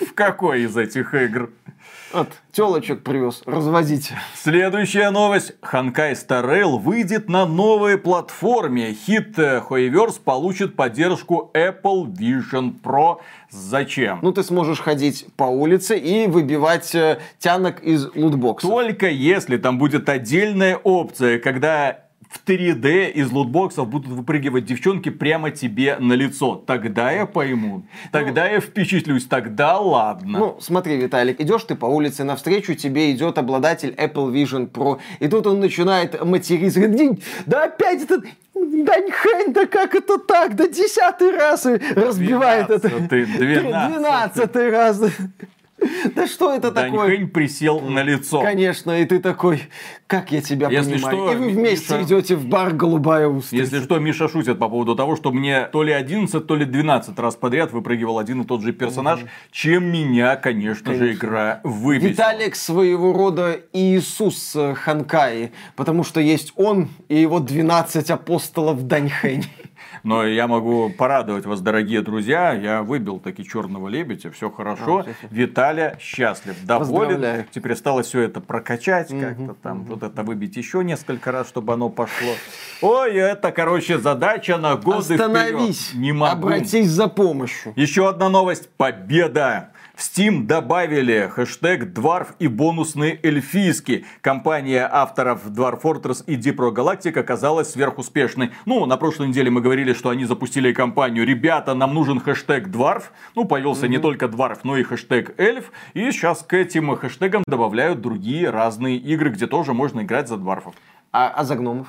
В какой из этих игр? Вот, телочек привез, развозите. Следующая новость. Ханкай Star Rail выйдет на новой платформе. Хит Hoiverse получит поддержку Apple Vision Pro. Зачем? Ну, ты сможешь ходить по улице и выбивать э, тянок из лутбокса. Только если там будет отдельная опция, когда в 3D из лутбоксов будут выпрыгивать девчонки прямо тебе на лицо. Тогда я пойму. Тогда ну, я впечатлюсь. Тогда ладно. Ну, смотри, Виталик, идешь ты по улице, навстречу тебе идет обладатель Apple Vision Pro. И тут он начинает материться. Говорит, да опять этот Дань Хэнь, да как это так? Да десятый раз разбивает 12, это. Двенадцатый раз. Да что это Дань такое? Хэнь присел на лицо. Конечно, и ты такой, как я тебя Если понимаю. Что, и вы вместе Миша... идете в бар «Голубая устрица». Если что, Миша шутит по поводу того, что мне то ли 11, то ли 12 раз подряд выпрыгивал один и тот же персонаж, угу. чем меня, конечно, конечно. же, игра выбесила. Виталик своего рода Иисус Ханкаи, потому что есть он и его 12 апостолов Даньхэнь. Но я могу порадовать вас, дорогие друзья. Я выбил таки черного лебедя, все хорошо. А, Виталя счастлив, доволен. Теперь осталось все это прокачать, угу, как-то там угу. вот это выбить еще несколько раз, чтобы оно пошло. Ой, это, короче, задача на годы Остановись, вперед. Не могу. обратись за помощью. Еще одна новость. Победа! В Steam добавили хэштег Dwarf и бонусные эльфийские. Компания авторов Dwarf Fortress и Deep Rock Galactic оказалась сверхуспешной. Ну, на прошлой неделе мы говорили, что они запустили кампанию «Ребята, нам нужен хэштег Dwarf». Ну, появился mm-hmm. не только Dwarf, но и хэштег Эльф. И сейчас к этим хэштегам добавляют другие разные игры, где тоже можно играть за дварфов. А, а за гномов?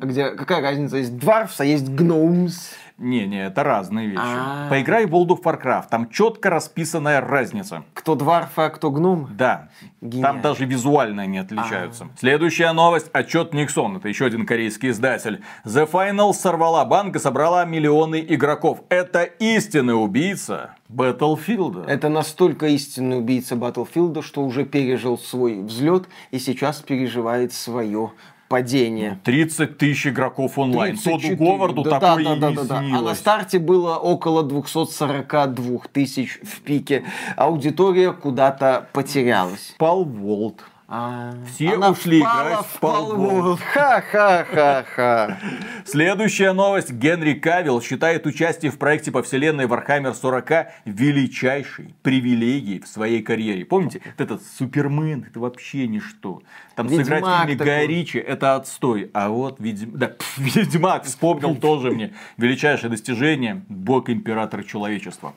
Где, какая разница? Есть дварфс, а есть гномс. Не, не, это разные вещи. А-а-а. Поиграй в World of Warcraft, там четко расписанная разница. Кто дварф, а кто гном? Да. Гениально. Там даже визуально не отличаются. А-а-а. Следующая новость. Отчет Никсон. Это еще один корейский издатель. The Final сорвала банк и собрала миллионы игроков. Это истинный убийца Battlefield. Это настолько истинный убийца Battlefield, что уже пережил свой взлет и сейчас переживает свое падение. 30 тысяч игроков онлайн. Тоду Говарду да, такое да, да, и не да, да, А на старте было около 242 тысяч в пике. Аудитория куда-то потерялась. Пал Волт. А, Все она ушли играть в Palworld. Ха-ха-ха-ха. Следующая новость. Генри Кавилл считает участие в проекте по вселенной Warhammer 40 величайшей привилегией в своей карьере. Помните, вот этот Супермен, это вообще ничто. Там Ведьмак сыграть в фильме это отстой. А вот Ведьм... да, Ведьмак вспомнил тоже мне. Величайшее достижение. Бог император человечества.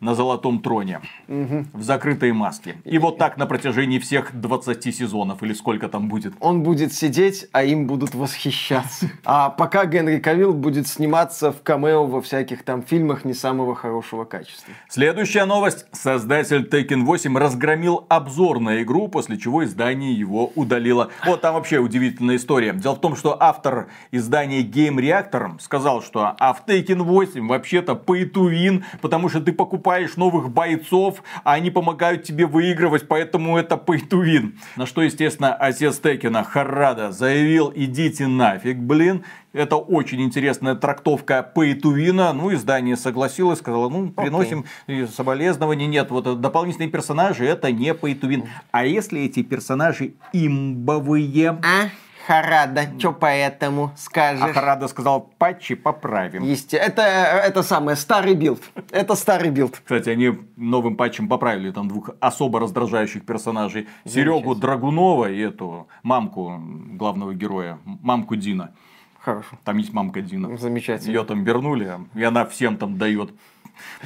На золотом троне. В закрытой маске. И вот так на протяжении всех 20 сезонов, или сколько там будет. Он будет сидеть, а им будут восхищаться. А пока Генри Кавилл будет сниматься в камео во всяких там фильмах не самого хорошего качества. Следующая новость. Создатель Tekken 8 разгромил обзор на игру, после чего издание его удалило. Вот там вообще удивительная история. Дело в том, что автор издания Game Reactor сказал, что а в Tekken 8 вообще-то pay to win, потому что ты покупаешь новых бойцов, а они помогают тебе выигрывать, поэтому это pay to win. На что, естественно, отец Tekken а Харада заявил, идите нафиг, блин, это очень интересная трактовка win. Ну, издание согласилось, сказало, ну, приносим okay. соболезнования. Нет, вот дополнительные персонажи, это не win. А если эти персонажи имбовые? А? Харада, что поэтому скажешь? А Харада сказал, патчи поправим. Есте... Это, это самое, старый билд. Это старый билд. Кстати, они новым патчем поправили там двух особо раздражающих персонажей. Серегу Драгунова и эту мамку главного героя, мамку Джина. Хорошо. Там есть мамка Джина. Замечательно. Ее там вернули, и она всем там дает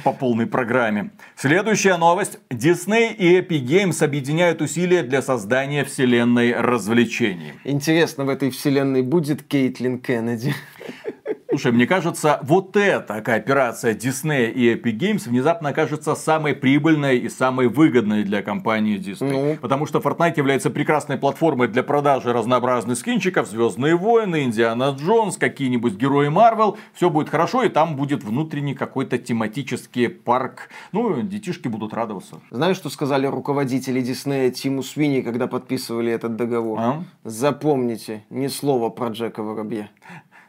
по полной программе. Следующая новость. Disney и Epic Games объединяют усилия для создания вселенной развлечений. Интересно, в этой вселенной будет Кейтлин Кеннеди? Слушай, мне кажется, вот эта кооперация Disney и Epic Games внезапно окажется самой прибыльной и самой выгодной для компании Disney. Ну. Потому что Fortnite является прекрасной платформой для продажи разнообразных скинчиков, Звездные войны, Индиана Джонс, какие-нибудь герои Марвел. Все будет хорошо, и там будет внутренний какой-то тематический парк. Ну, детишки будут радоваться. Знаешь, что сказали руководители Диснея Тиму Свини, когда подписывали этот договор? А? Запомните, ни слова про Джека Воробья.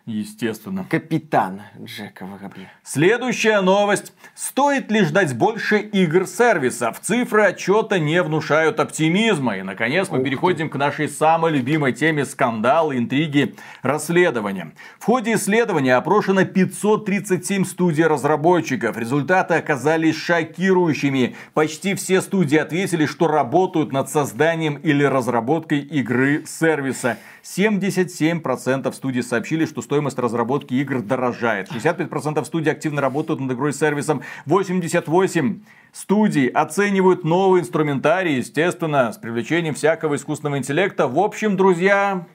Естественно. Капитан Джека Воробья. Следующая новость. Стоит ли ждать больше игр-сервисов? Цифры отчета не внушают оптимизма. И, наконец, мы Ух переходим ты. к нашей самой любимой теме скандалы, интриги, расследования. В ходе исследования опрошено 537 студий разработчиков. Результаты оказались шокирующими. Почти все студии ответили, что работают над созданием или разработкой игры-сервиса. 77% студий сообщили, что стоимость разработки игр дорожает. 65% студий активно работают над игрой сервисом. 88% студий оценивают новый инструментарий, естественно, с привлечением всякого искусственного интеллекта. В общем, друзья,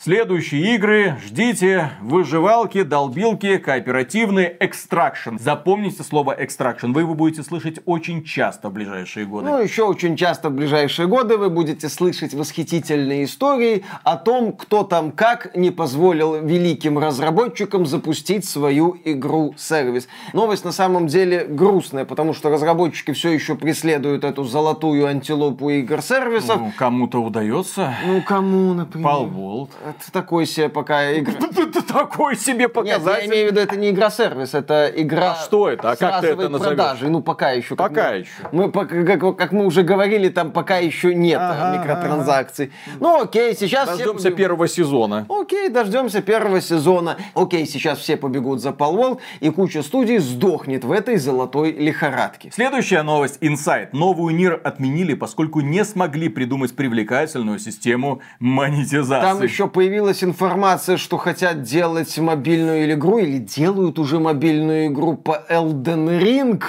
Следующие игры ждите. Выживалки, долбилки, кооперативный, экстракшн. Запомните слово экстракшн. Вы его будете слышать очень часто в ближайшие годы. Ну, еще очень часто в ближайшие годы вы будете слышать восхитительные истории о том, кто там как не позволил великим разработчикам запустить свою игру-сервис. Новость на самом деле грустная, потому что разработчики все еще преследуют эту золотую антилопу игр-сервисов. Ну, кому-то удается. Ну, кому, например? Palworld. Это такой себе пока игра. Такой себе показатель. Нет, я имею в виду, это не игра-сервис, это игра а что это? А как ты это назовешь? продажи. Ну, пока еще. Пока мы, еще. Мы, как, как мы уже говорили, там пока еще нет ага, микротранзакций. Ага. Ну, окей, сейчас Дождемся все... первого сезона. Окей, дождемся первого сезона. Окей, сейчас все побегут за Palworld, и куча студий сдохнет в этой золотой лихорадке. Следующая новость. Insight. Новую НИР отменили, поскольку не смогли придумать привлекательную систему монетизации. Там еще появилась информация, что хотят делать мобильную игру или делают уже мобильную игру по Elden Ring.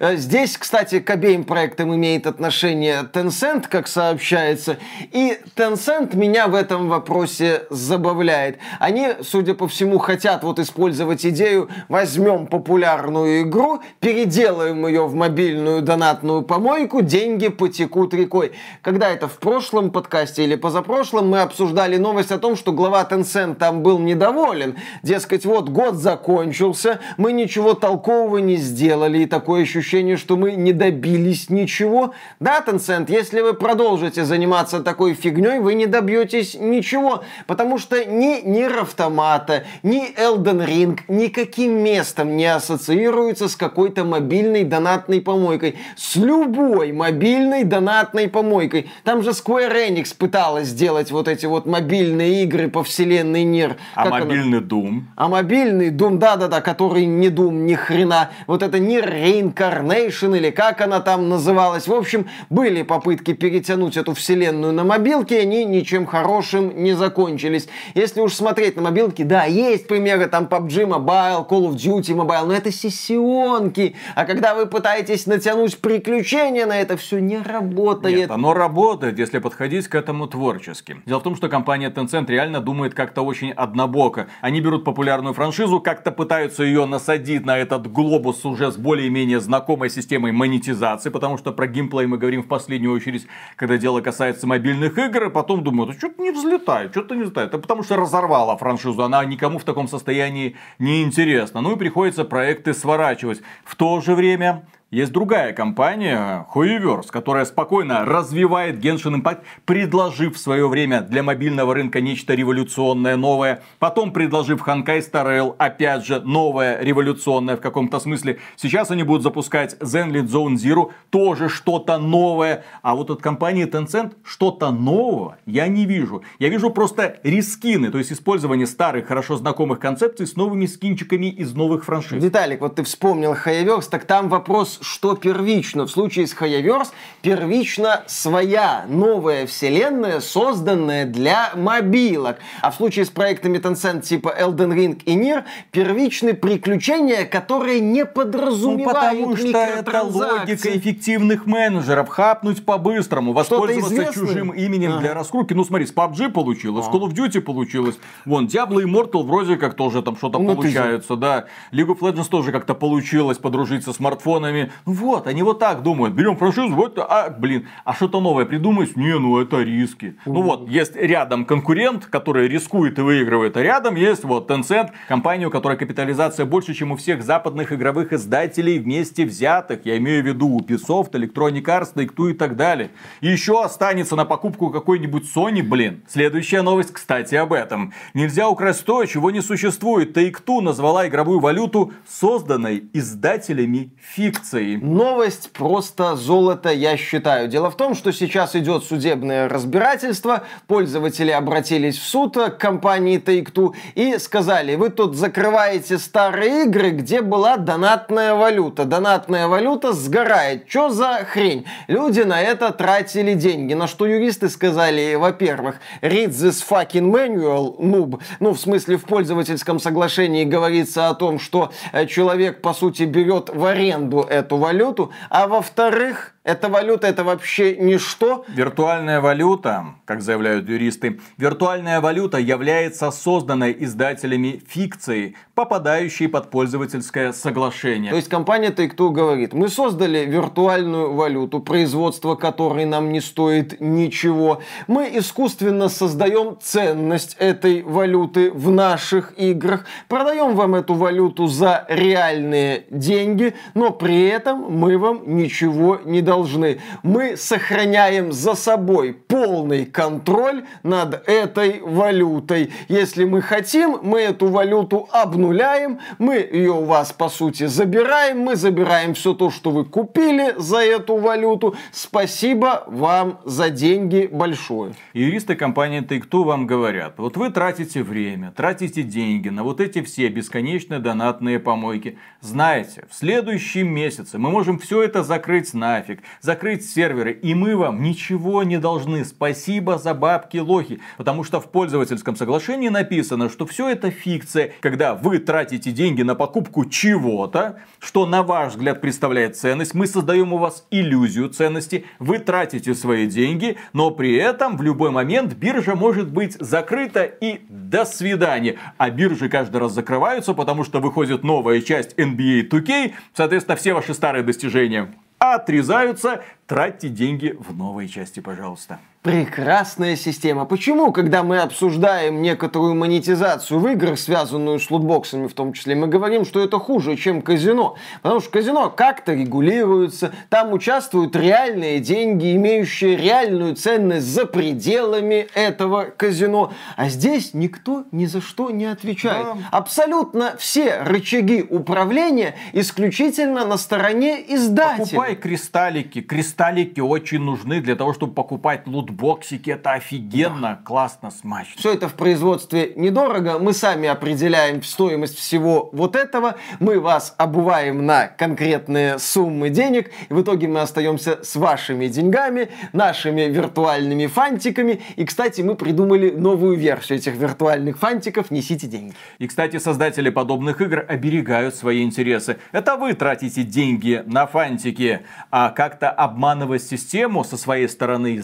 Э, здесь, кстати, к обеим проектам имеет отношение Tencent, как сообщается. И Tencent меня в этом вопросе забавляет. Они, судя по всему, хотят вот использовать идею возьмем популярную игру, переделаем ее в мобильную донатную помойку, деньги потекут рекой. Когда это в прошлом подкасте или позапрошлом мы обсуждали новость о том, что глава Tencent там был недоволен. Дескать, вот год закончился, мы ничего толкового не сделали, и такое ощущение, что мы не добились ничего. Да, Tencent, если вы продолжите заниматься такой фигней, вы не добьетесь ничего, потому что ни Нир Автомата, ни Elden Ring никаким местом не ассоциируются с какой-то мобильной донатной помойкой. С любой мобильной донатной помойкой. Там же Square Enix пыталась сделать вот эти вот мобильные игры, игры по вселенной Нир. А как мобильный Doom? А мобильный Doom, да-да-да, который не Doom ни хрена. Вот это Нир Reincarnation или как она там называлась. В общем, были попытки перетянуть эту вселенную на мобилке, они ничем хорошим не закончились. Если уж смотреть на мобилки, да, есть примеры там PUBG Mobile, Call of Duty Mobile, но это сессионки. А когда вы пытаетесь натянуть приключения на это, все не работает. Нет, оно работает, если подходить к этому творчески. Дело в том, что компания Tencent реально думает как-то очень однобоко. Они берут популярную франшизу, как-то пытаются ее насадить на этот глобус уже с более-менее знакомой системой монетизации, потому что про геймплей мы говорим в последнюю очередь, когда дело касается мобильных игр, и потом думают, а что-то не взлетает, что-то не взлетает. Это потому что разорвала франшизу, она никому в таком состоянии не интересна. Ну и приходится проекты сворачивать. В то же время есть другая компания, Huiverse, которая спокойно развивает Genshin Impact, предложив в свое время для мобильного рынка нечто революционное, новое. Потом предложив Honkai Star Rail, опять же, новое, революционное в каком-то смысле. Сейчас они будут запускать Zenlit Zone Zero, тоже что-то новое. А вот от компании Tencent что-то нового я не вижу. Я вижу просто рискины, то есть использование старых, хорошо знакомых концепций с новыми скинчиками из новых франшиз. Виталик, вот ты вспомнил Huiverse, так там вопрос что первично. В случае с Hayaverse первично своя новая вселенная, созданная для мобилок. А в случае с проектами Tencent типа Elden Ring и Nier первичны приключения, которые не подразумевают ну, потому что это логика эффективных менеджеров. Хапнуть по-быстрому, воспользоваться чужим именем ага. для раскрутки. Ну смотри, с PUBG получилось, с Call of Duty получилось. Вон, Diablo Immortal вроде как тоже там что-то ну, получается, да. League of Legends тоже как-то получилось подружиться с смартфонами. Вот, они вот так думают. Берем франшизу, вот, а, блин, а что-то новое придумать? Не, ну это риски. Mm-hmm. Ну вот, есть рядом конкурент, который рискует и выигрывает, а рядом есть вот Tencent, компания, у которой капитализация больше, чем у всех западных игровых издателей вместе взятых. Я имею в виду Ubisoft, Electronic Arts, Take-Two и так далее. И еще останется на покупку какой-нибудь Sony, блин. Следующая новость, кстати, об этом. Нельзя украсть то, чего не существует. Take-Two назвала игровую валюту созданной издателями фикции информацией. Новость просто золото, я считаю. Дело в том, что сейчас идет судебное разбирательство. Пользователи обратились в суд к компании Take-Two и сказали, вы тут закрываете старые игры, где была донатная валюта. Донатная валюта сгорает. Что за хрень? Люди на это тратили деньги. На что юристы сказали, во-первых, read this fucking manual, noob. Ну, в смысле, в пользовательском соглашении говорится о том, что э, человек, по сути, берет в аренду эту эту валюту, а во-вторых, эта валюта это вообще ничто. Виртуальная валюта, как заявляют юристы, виртуальная валюта является созданной издателями фикцией, попадающей под пользовательское соглашение. То есть компания Take-Two говорит, мы создали виртуальную валюту, производство которой нам не стоит ничего. Мы искусственно создаем ценность этой валюты в наших играх, продаем вам эту валюту за реальные деньги, но при этом мы вам ничего не должны. Мы сохраняем за собой полный контроль над этой валютой. Если мы хотим, мы эту валюту обнуляем, мы ее у вас, по сути, забираем, мы забираем все то, что вы купили за эту валюту. Спасибо вам за деньги большое. Юристы компании Take-Two вам говорят, вот вы тратите время, тратите деньги на вот эти все бесконечные донатные помойки. Знаете, в следующем месяце мы можем все это закрыть нафиг закрыть серверы, и мы вам ничего не должны. Спасибо за бабки лохи. Потому что в пользовательском соглашении написано, что все это фикция, когда вы тратите деньги на покупку чего-то, что на ваш взгляд представляет ценность, мы создаем у вас иллюзию ценности, вы тратите свои деньги, но при этом в любой момент биржа может быть закрыта и до свидания. А биржи каждый раз закрываются, потому что выходит новая часть NBA 2K, соответственно, все ваши старые достижения отрезаются, тратьте деньги в новые части, пожалуйста. Прекрасная система. Почему, когда мы обсуждаем некоторую монетизацию в играх, связанную с лутбоксами в том числе, мы говорим, что это хуже, чем казино? Потому что казино как-то регулируется, там участвуют реальные деньги, имеющие реальную ценность за пределами этого казино. А здесь никто ни за что не отвечает. Да. Абсолютно все рычаги управления исключительно на стороне издателя. Покупай кристаллики, кристаллики очень нужны для того, чтобы покупать лутбоксики. Это офигенно, классно, смачно. Все это в производстве недорого. Мы сами определяем стоимость всего вот этого. Мы вас обуваем на конкретные суммы денег. И в итоге мы остаемся с вашими деньгами, нашими виртуальными фантиками. И, кстати, мы придумали новую версию этих виртуальных фантиков. Несите деньги. И, кстати, создатели подобных игр оберегают свои интересы. Это вы тратите деньги на фантики, а как-то обманывать систему со своей стороны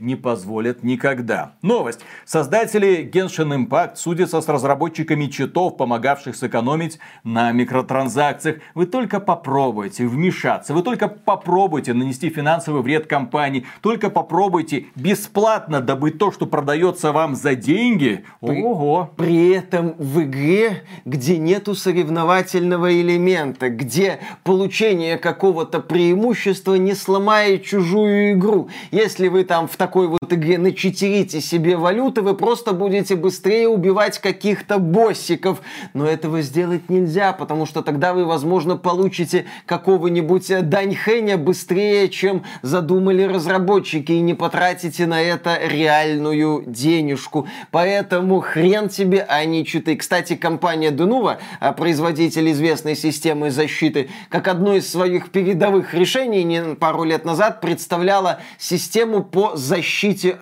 не позволят никогда. Новость. Создатели Genshin Impact судятся с разработчиками читов, помогавших сэкономить на микротранзакциях. Вы только попробуйте вмешаться, вы только попробуйте нанести финансовый вред компании, только попробуйте бесплатно добыть то, что продается вам за деньги. Ого! При этом в игре, где нету соревновательного элемента, где получение какого-то преимущества не сломает чужую игру. Если вы там в такой вот игре начитерите себе валюты, вы просто будете быстрее убивать каких-то боссиков. Но этого сделать нельзя, потому что тогда вы, возможно, получите какого-нибудь Даньхэня быстрее, чем задумали разработчики, и не потратите на это реальную денежку. Поэтому хрен тебе, а не читы. Кстати, компания Denuvo, а, производитель известной системы защиты, как одно из своих передовых решений пару лет назад представляла систему по защите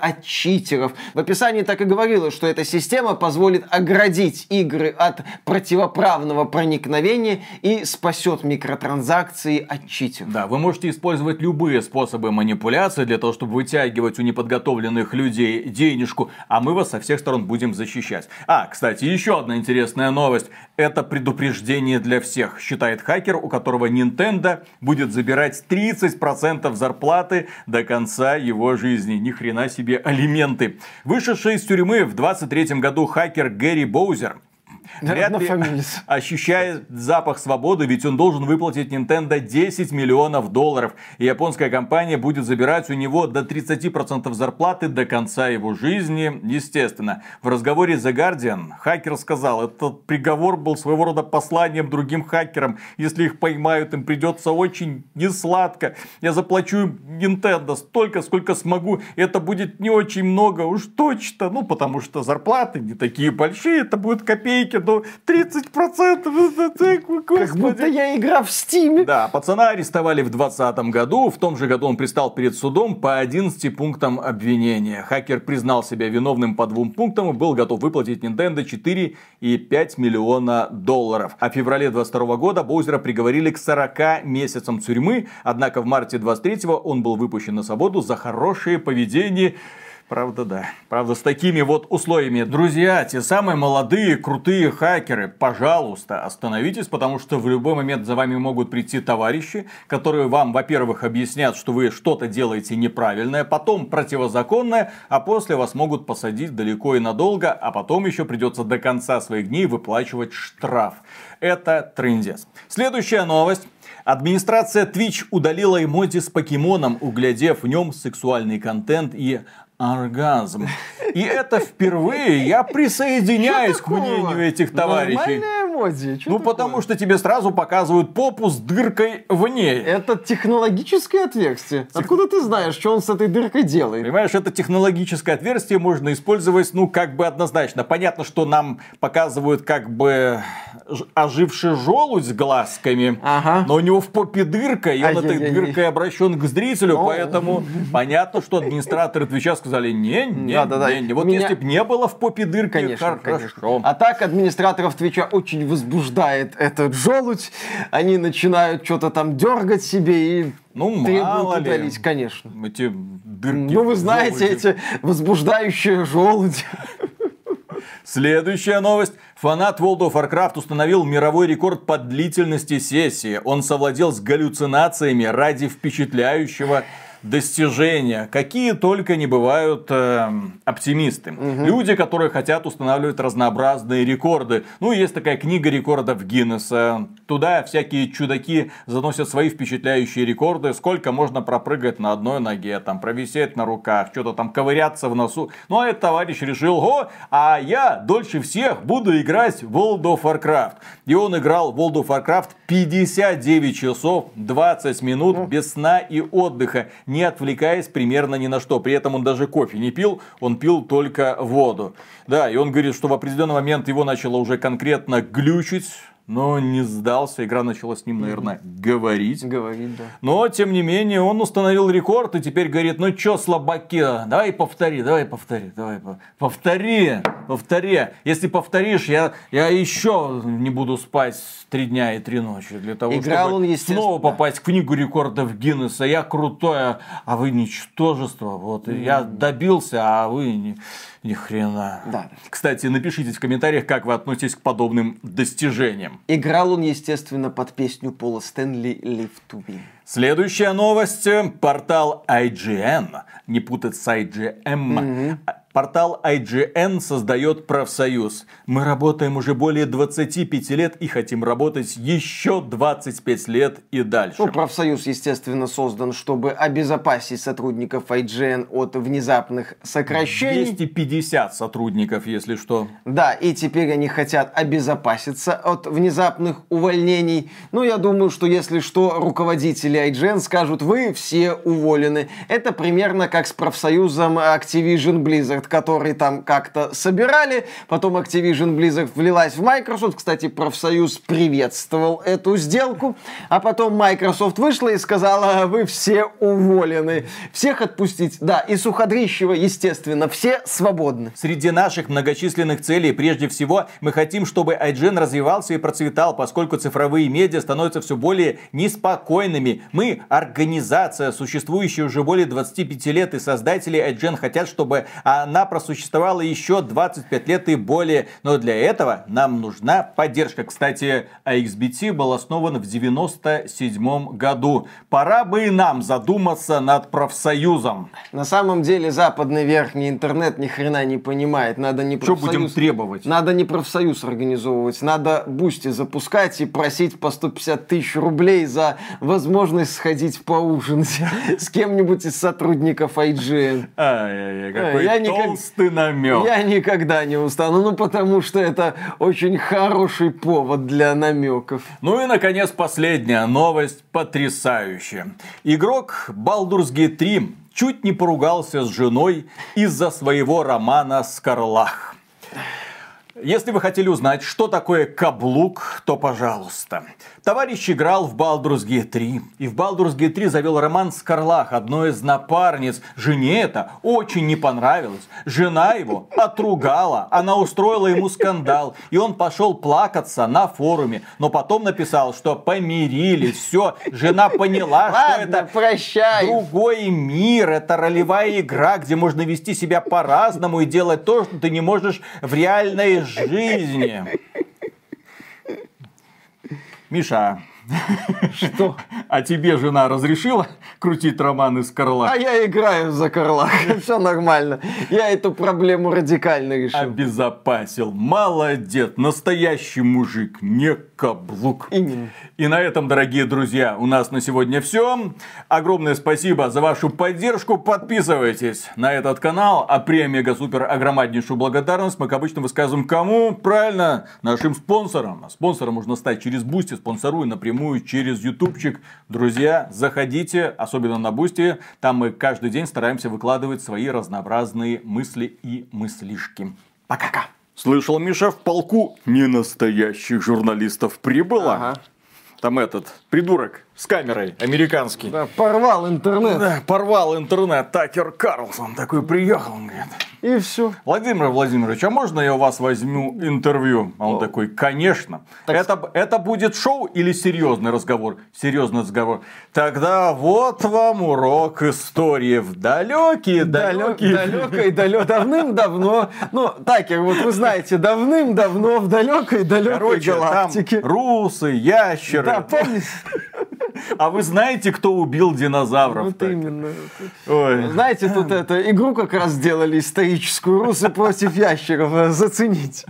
от читеров. В описании так и говорилось, что эта система позволит оградить игры от противоправного проникновения и спасет микротранзакции от читеров. Да, вы можете использовать любые способы манипуляции для того, чтобы вытягивать у неподготовленных людей денежку, а мы вас со всех сторон будем защищать. А, кстати, еще одна интересная новость. Это предупреждение для всех, считает хакер, у которого Nintendo будет забирать 30% зарплаты до конца его жизни. Ни хрена себе алименты. Вышедший из тюрьмы в 23 году хакер Гэри Боузер Вряд ли ощущает запах свободы, ведь он должен выплатить Nintendo 10 миллионов долларов. И японская компания будет забирать у него до 30% зарплаты до конца его жизни. Естественно, в разговоре The Guardian хакер сказал, этот приговор был своего рода посланием другим хакерам. Если их поймают, им придется очень несладко. Я заплачу Nintendo столько, сколько смогу. Это будет не очень много, уж точно. Ну, потому что зарплаты не такие большие, это будут копейки ну 30%. Как будто я игра в Стиме. Да, пацана арестовали в 2020 году. В том же году он пристал перед судом по 11 пунктам обвинения. Хакер признал себя виновным по двум пунктам и был готов выплатить Nintendo 4,5 миллиона долларов. А в феврале 22 года Боузера приговорили к 40 месяцам тюрьмы. Однако в марте 23 он был выпущен на свободу за хорошее поведение Правда, да. Правда, с такими вот условиями. Друзья, те самые молодые, крутые хакеры, пожалуйста, остановитесь, потому что в любой момент за вами могут прийти товарищи, которые вам, во-первых, объяснят, что вы что-то делаете неправильное, потом противозаконное, а после вас могут посадить далеко и надолго, а потом еще придется до конца своих дней выплачивать штраф. Это трендец. Следующая новость. Администрация Twitch удалила эмодзи с покемоном, углядев в нем сексуальный контент и оргазм. И это впервые я присоединяюсь к мнению этих товарищей. эмодзи. ну, потому что тебе сразу показывают попу с дыркой в ней. Это технологическое отверстие. Откуда ты знаешь, что он с этой дыркой делает? Понимаешь, это технологическое отверстие можно использовать, ну, как бы однозначно. Понятно, что нам показывают как бы оживший желудь с глазками, ага. но у него в попе дырка, и он этой дыркой обращен к зрителю, поэтому понятно, что администраторы Твича сказали, не, не, да, да, да. не, вот Меня... если бы не было в попе дырки, конечно, хорошо. Конечно. А так администраторов Твича очень возбуждает этот желудь, они начинают что-то там дергать себе и ну, мало удалить, ли. конечно. Эти дырки Ну, вы знаете, эти возбуждающие желуди. Следующая новость. Фанат World of Warcraft установил мировой рекорд по длительности сессии. Он совладел с галлюцинациями ради впечатляющего достижения, какие только не бывают э, оптимисты. Угу. Люди, которые хотят устанавливать разнообразные рекорды. Ну, есть такая книга рекордов Гиннесса. Туда всякие чудаки заносят свои впечатляющие рекорды. Сколько можно пропрыгать на одной ноге, там, провисеть на руках, что-то там ковыряться в носу. Ну, а этот товарищ решил, о, а я дольше всех буду играть в World of Warcraft. И он играл в World of Warcraft 59 часов 20 минут без сна и отдыха, не отвлекаясь примерно ни на что. При этом он даже кофе не пил, он пил только воду. Да, и он говорит, что в определенный момент его начало уже конкретно глючить, но не сдался. Игра начала с ним, наверное, говорить. Говорить, да. Но, тем не менее, он установил рекорд и теперь говорит, ну чё, слабаки, давай повтори, давай повтори, давай повтори, повтори. Если повторишь, я, я еще не буду спать три дня и три ночи для того, Играл чтобы он, снова попасть в книгу рекордов Гиннесса. Я крутое, а вы ничтожество. Вот, mm. я добился, а вы не... Ни хрена. Да. Кстати, напишите в комментариях, как вы относитесь к подобным достижениям. Играл он, естественно, под песню Пола Стэнли «Live to Win». Следующая новость. Портал IGN. Не путать с IGM. Mm-hmm Портал IGN создает профсоюз. Мы работаем уже более 25 лет и хотим работать еще 25 лет и дальше. Ну, профсоюз, естественно, создан, чтобы обезопасить сотрудников IGN от внезапных сокращений. 250 сотрудников, если что. Да, и теперь они хотят обезопаситься от внезапных увольнений. Ну, я думаю, что если что, руководители IGN скажут, вы все уволены. Это примерно как с профсоюзом Activision Blizzard Blizzard, который там как-то собирали. Потом Activision Blizzard влилась в Microsoft. Кстати, профсоюз приветствовал эту сделку. А потом Microsoft вышла и сказала, вы все уволены. Всех отпустить. Да, и Суходрищева, естественно, все свободны. Среди наших многочисленных целей, прежде всего, мы хотим, чтобы IGN развивался и процветал, поскольку цифровые медиа становятся все более неспокойными. Мы организация, существующая уже более 25 лет, и создатели IGN хотят, чтобы она она просуществовала еще 25 лет и более. Но для этого нам нужна поддержка. Кстати, AXBT был основан в 97 году. Пора бы и нам задуматься над профсоюзом. На самом деле западный верхний интернет ни хрена не понимает. Надо не профсоюз. Что будем требовать? Надо не профсоюз организовывать. Надо Boosty запускать и просить по 150 тысяч рублей за возможность сходить поужинать с кем-нибудь из сотрудников IGN. Ай-яй-яй, какой я толстый намек. Я никогда не устану, ну потому что это очень хороший повод для намеков. Ну и, наконец, последняя новость потрясающая. Игрок Baldur's Gate 3 чуть не поругался с женой из-за своего романа «Скарлах». Если вы хотели узнать, что такое каблук, то пожалуйста. Товарищ играл в Baldur's Gate 3. И в Baldur's Gate 3 завел роман с Карлах, одной из напарниц. Жене это очень не понравилось. Жена его отругала. Она устроила ему скандал. И он пошел плакаться на форуме. Но потом написал, что помирились. Все, жена поняла, Ладно, что это прощай. другой мир. Это ролевая игра, где можно вести себя по-разному и делать то, что ты не можешь в реальной жизни. Миша, что? А тебе жена разрешила крутить роман с Карлах? А я играю за Карлах. Все нормально. Я эту проблему радикально решил. Обезопасил. Молодец. Настоящий мужик. Не каблук. Именно. И на этом, дорогие друзья, у нас на сегодня все. Огромное спасибо за вашу поддержку. Подписывайтесь на этот канал. А премия супер огромнейшую благодарность мы, как обычно, высказываем кому? Правильно, нашим спонсорам. А спонсором можно стать через Boosty, спонсоруя напрямую через ютубчик. Друзья, заходите, особенно на Boosty. Там мы каждый день стараемся выкладывать свои разнообразные мысли и мыслишки. Пока-ка. Слышал, Миша, в полку ненастоящих журналистов прибыло. Ага. Там этот придурок с камерой американский. Да, порвал интернет. Да, порвал интернет. Такер Карлсон такой приехал, он говорит. И все. Владимир Владимирович, а можно я у вас возьму интервью? А он О. такой, конечно. Так... Это, это будет шоу или серьезный разговор? Серьезный разговор. Тогда вот вам урок истории в далекие, далекие. Далекой, далекой, давным-давно. Ну, Такер, вот вы знаете, давным-давно в далекой, далекой Короче, галактике. Там русы, ящеры. Да, помните? А вы знаете, кто убил динозавров? Вот именно. Ой. Знаете, тут это игру как раз сделали историческую русы против ящеров. э, Зацените.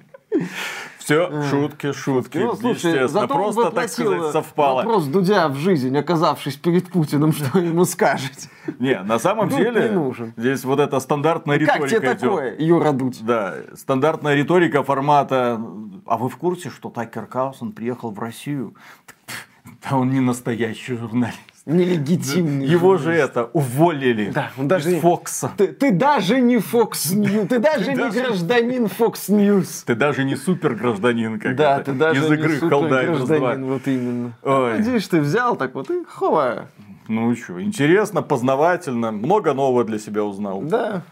Все, шутки, шутки. Ну, слушай, Естественно, просто, так сказать, совпало. Вопрос Дудя в жизнь, оказавшись перед Путиным, что ему скажете? Не, на самом Дудь деле, не нужен. здесь вот эта стандартная Как тебе риторика идет. такое, Юра Дудь? Да, стандартная риторика формата. А вы в курсе, что Такер Карлсон приехал в Россию? Да он не настоящий журналист. Нелегитимный. Его же это уволили Да, он даже- из Фокса. Ты, ты даже не Fox News, ты даже не даже- гражданин Fox News. Ты даже не супер гражданин, как Да, это, ты даже из не игры Helldivers 2. гражданин, вот именно. Ой. Надеюсь, ты взял так вот и хова. Ну что, интересно, познавательно, много нового для себя узнал. Да.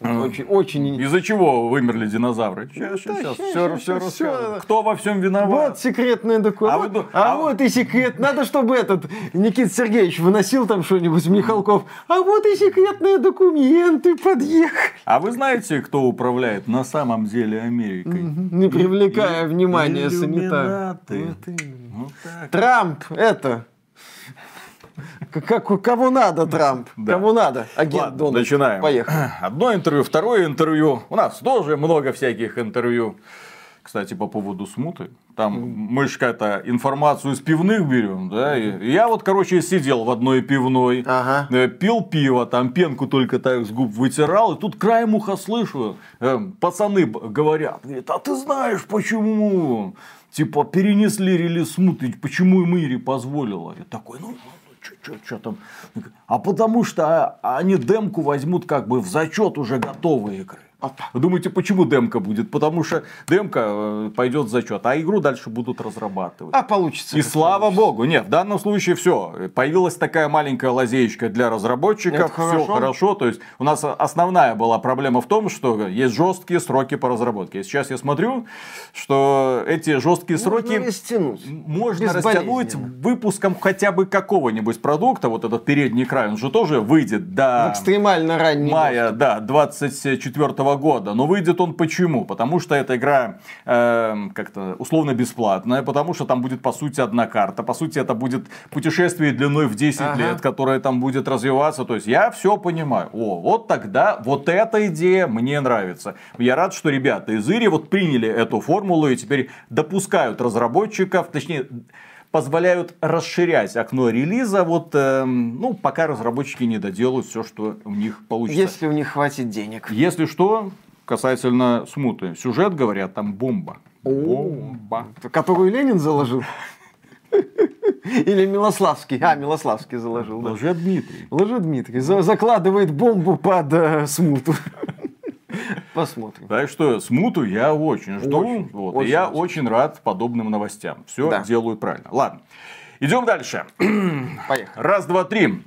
Очень, очень Из-за чего вымерли динозавры? Сейчас, да, сейчас, щас, все, щас, все расскажем. всё. Кто во всем Вот виноват? секретный документ. А А, вот, а а- вот и секрет. Надо, чтобы этот Никита Сергеевич выносил там что-нибудь, Михалков. А вот и секретные документы подъехали. А вы знаете, кто управляет на самом деле Америкой? Не привлекая И- внимания санитаров. Вот именно. Вот так. Трамп, это... Как, кого надо, Трамп? Да. Кому надо? Агент Ладно, Дональд. начинаем. Поехали. Одно интервью, второе интервью. У нас тоже много всяких интервью. Кстати, по поводу смуты. Там мы же какая-то информацию из пивных берем, да. И я вот, короче, сидел в одной пивной, Ага. э, пил пиво, там пенку только так с губ вытирал, и тут краем уха слышу, э, пацаны говорят, говорит, а ты знаешь почему? Типа перенесли релиз смуты, почему им Ири позволила? Я такой, ну, что там? А потому что а, они демку возьмут как бы в зачет уже готовые игры. Вы думаете, почему демка будет? Потому что демка э, пойдет в зачет, а игру дальше будут разрабатывать. А получится. И слава получится. богу, нет, в данном случае все. Появилась такая маленькая лазеечка для разработчиков, Это все хорошо. хорошо. То есть у нас основная была проблема в том, что есть жесткие сроки по разработке. И Сейчас я смотрю, что эти жесткие сроки Можно растянуть. можно растянуть выпуском хотя бы какого-нибудь продукта. Вот этот передний край, он же тоже выйдет В до экстремально ранний мая, да, 24 года. Но выйдет он почему? Потому что эта игра эм, как-то условно бесплатная, потому что там будет по сути одна карта. По сути это будет путешествие длиной в 10 Ага. лет, которое там будет развиваться. То есть я все понимаю. О, вот тогда вот эта идея мне нравится. Я рад, что ребята из Ири вот приняли эту формулу и теперь допускают разработчиков, точнее позволяют расширять окно релиза, вот, эм, ну, пока разработчики не доделают все, что у них получится. Если у них хватит денег. Если что, касательно смуты. Сюжет, говорят, там бомба. Бомба. Которую Ленин заложил? Или Милославский? А, Милославский заложил, да. Лже Дмитрий. Лжи Дмитрий за- закладывает бомбу под э, смуту. Посмотрим. Так что смуту я очень жду. Очень, вот, и очень, я очень. очень рад подобным новостям. Все Да. делаю правильно. Ладно. Идем дальше. Поехали. Раз, два, три.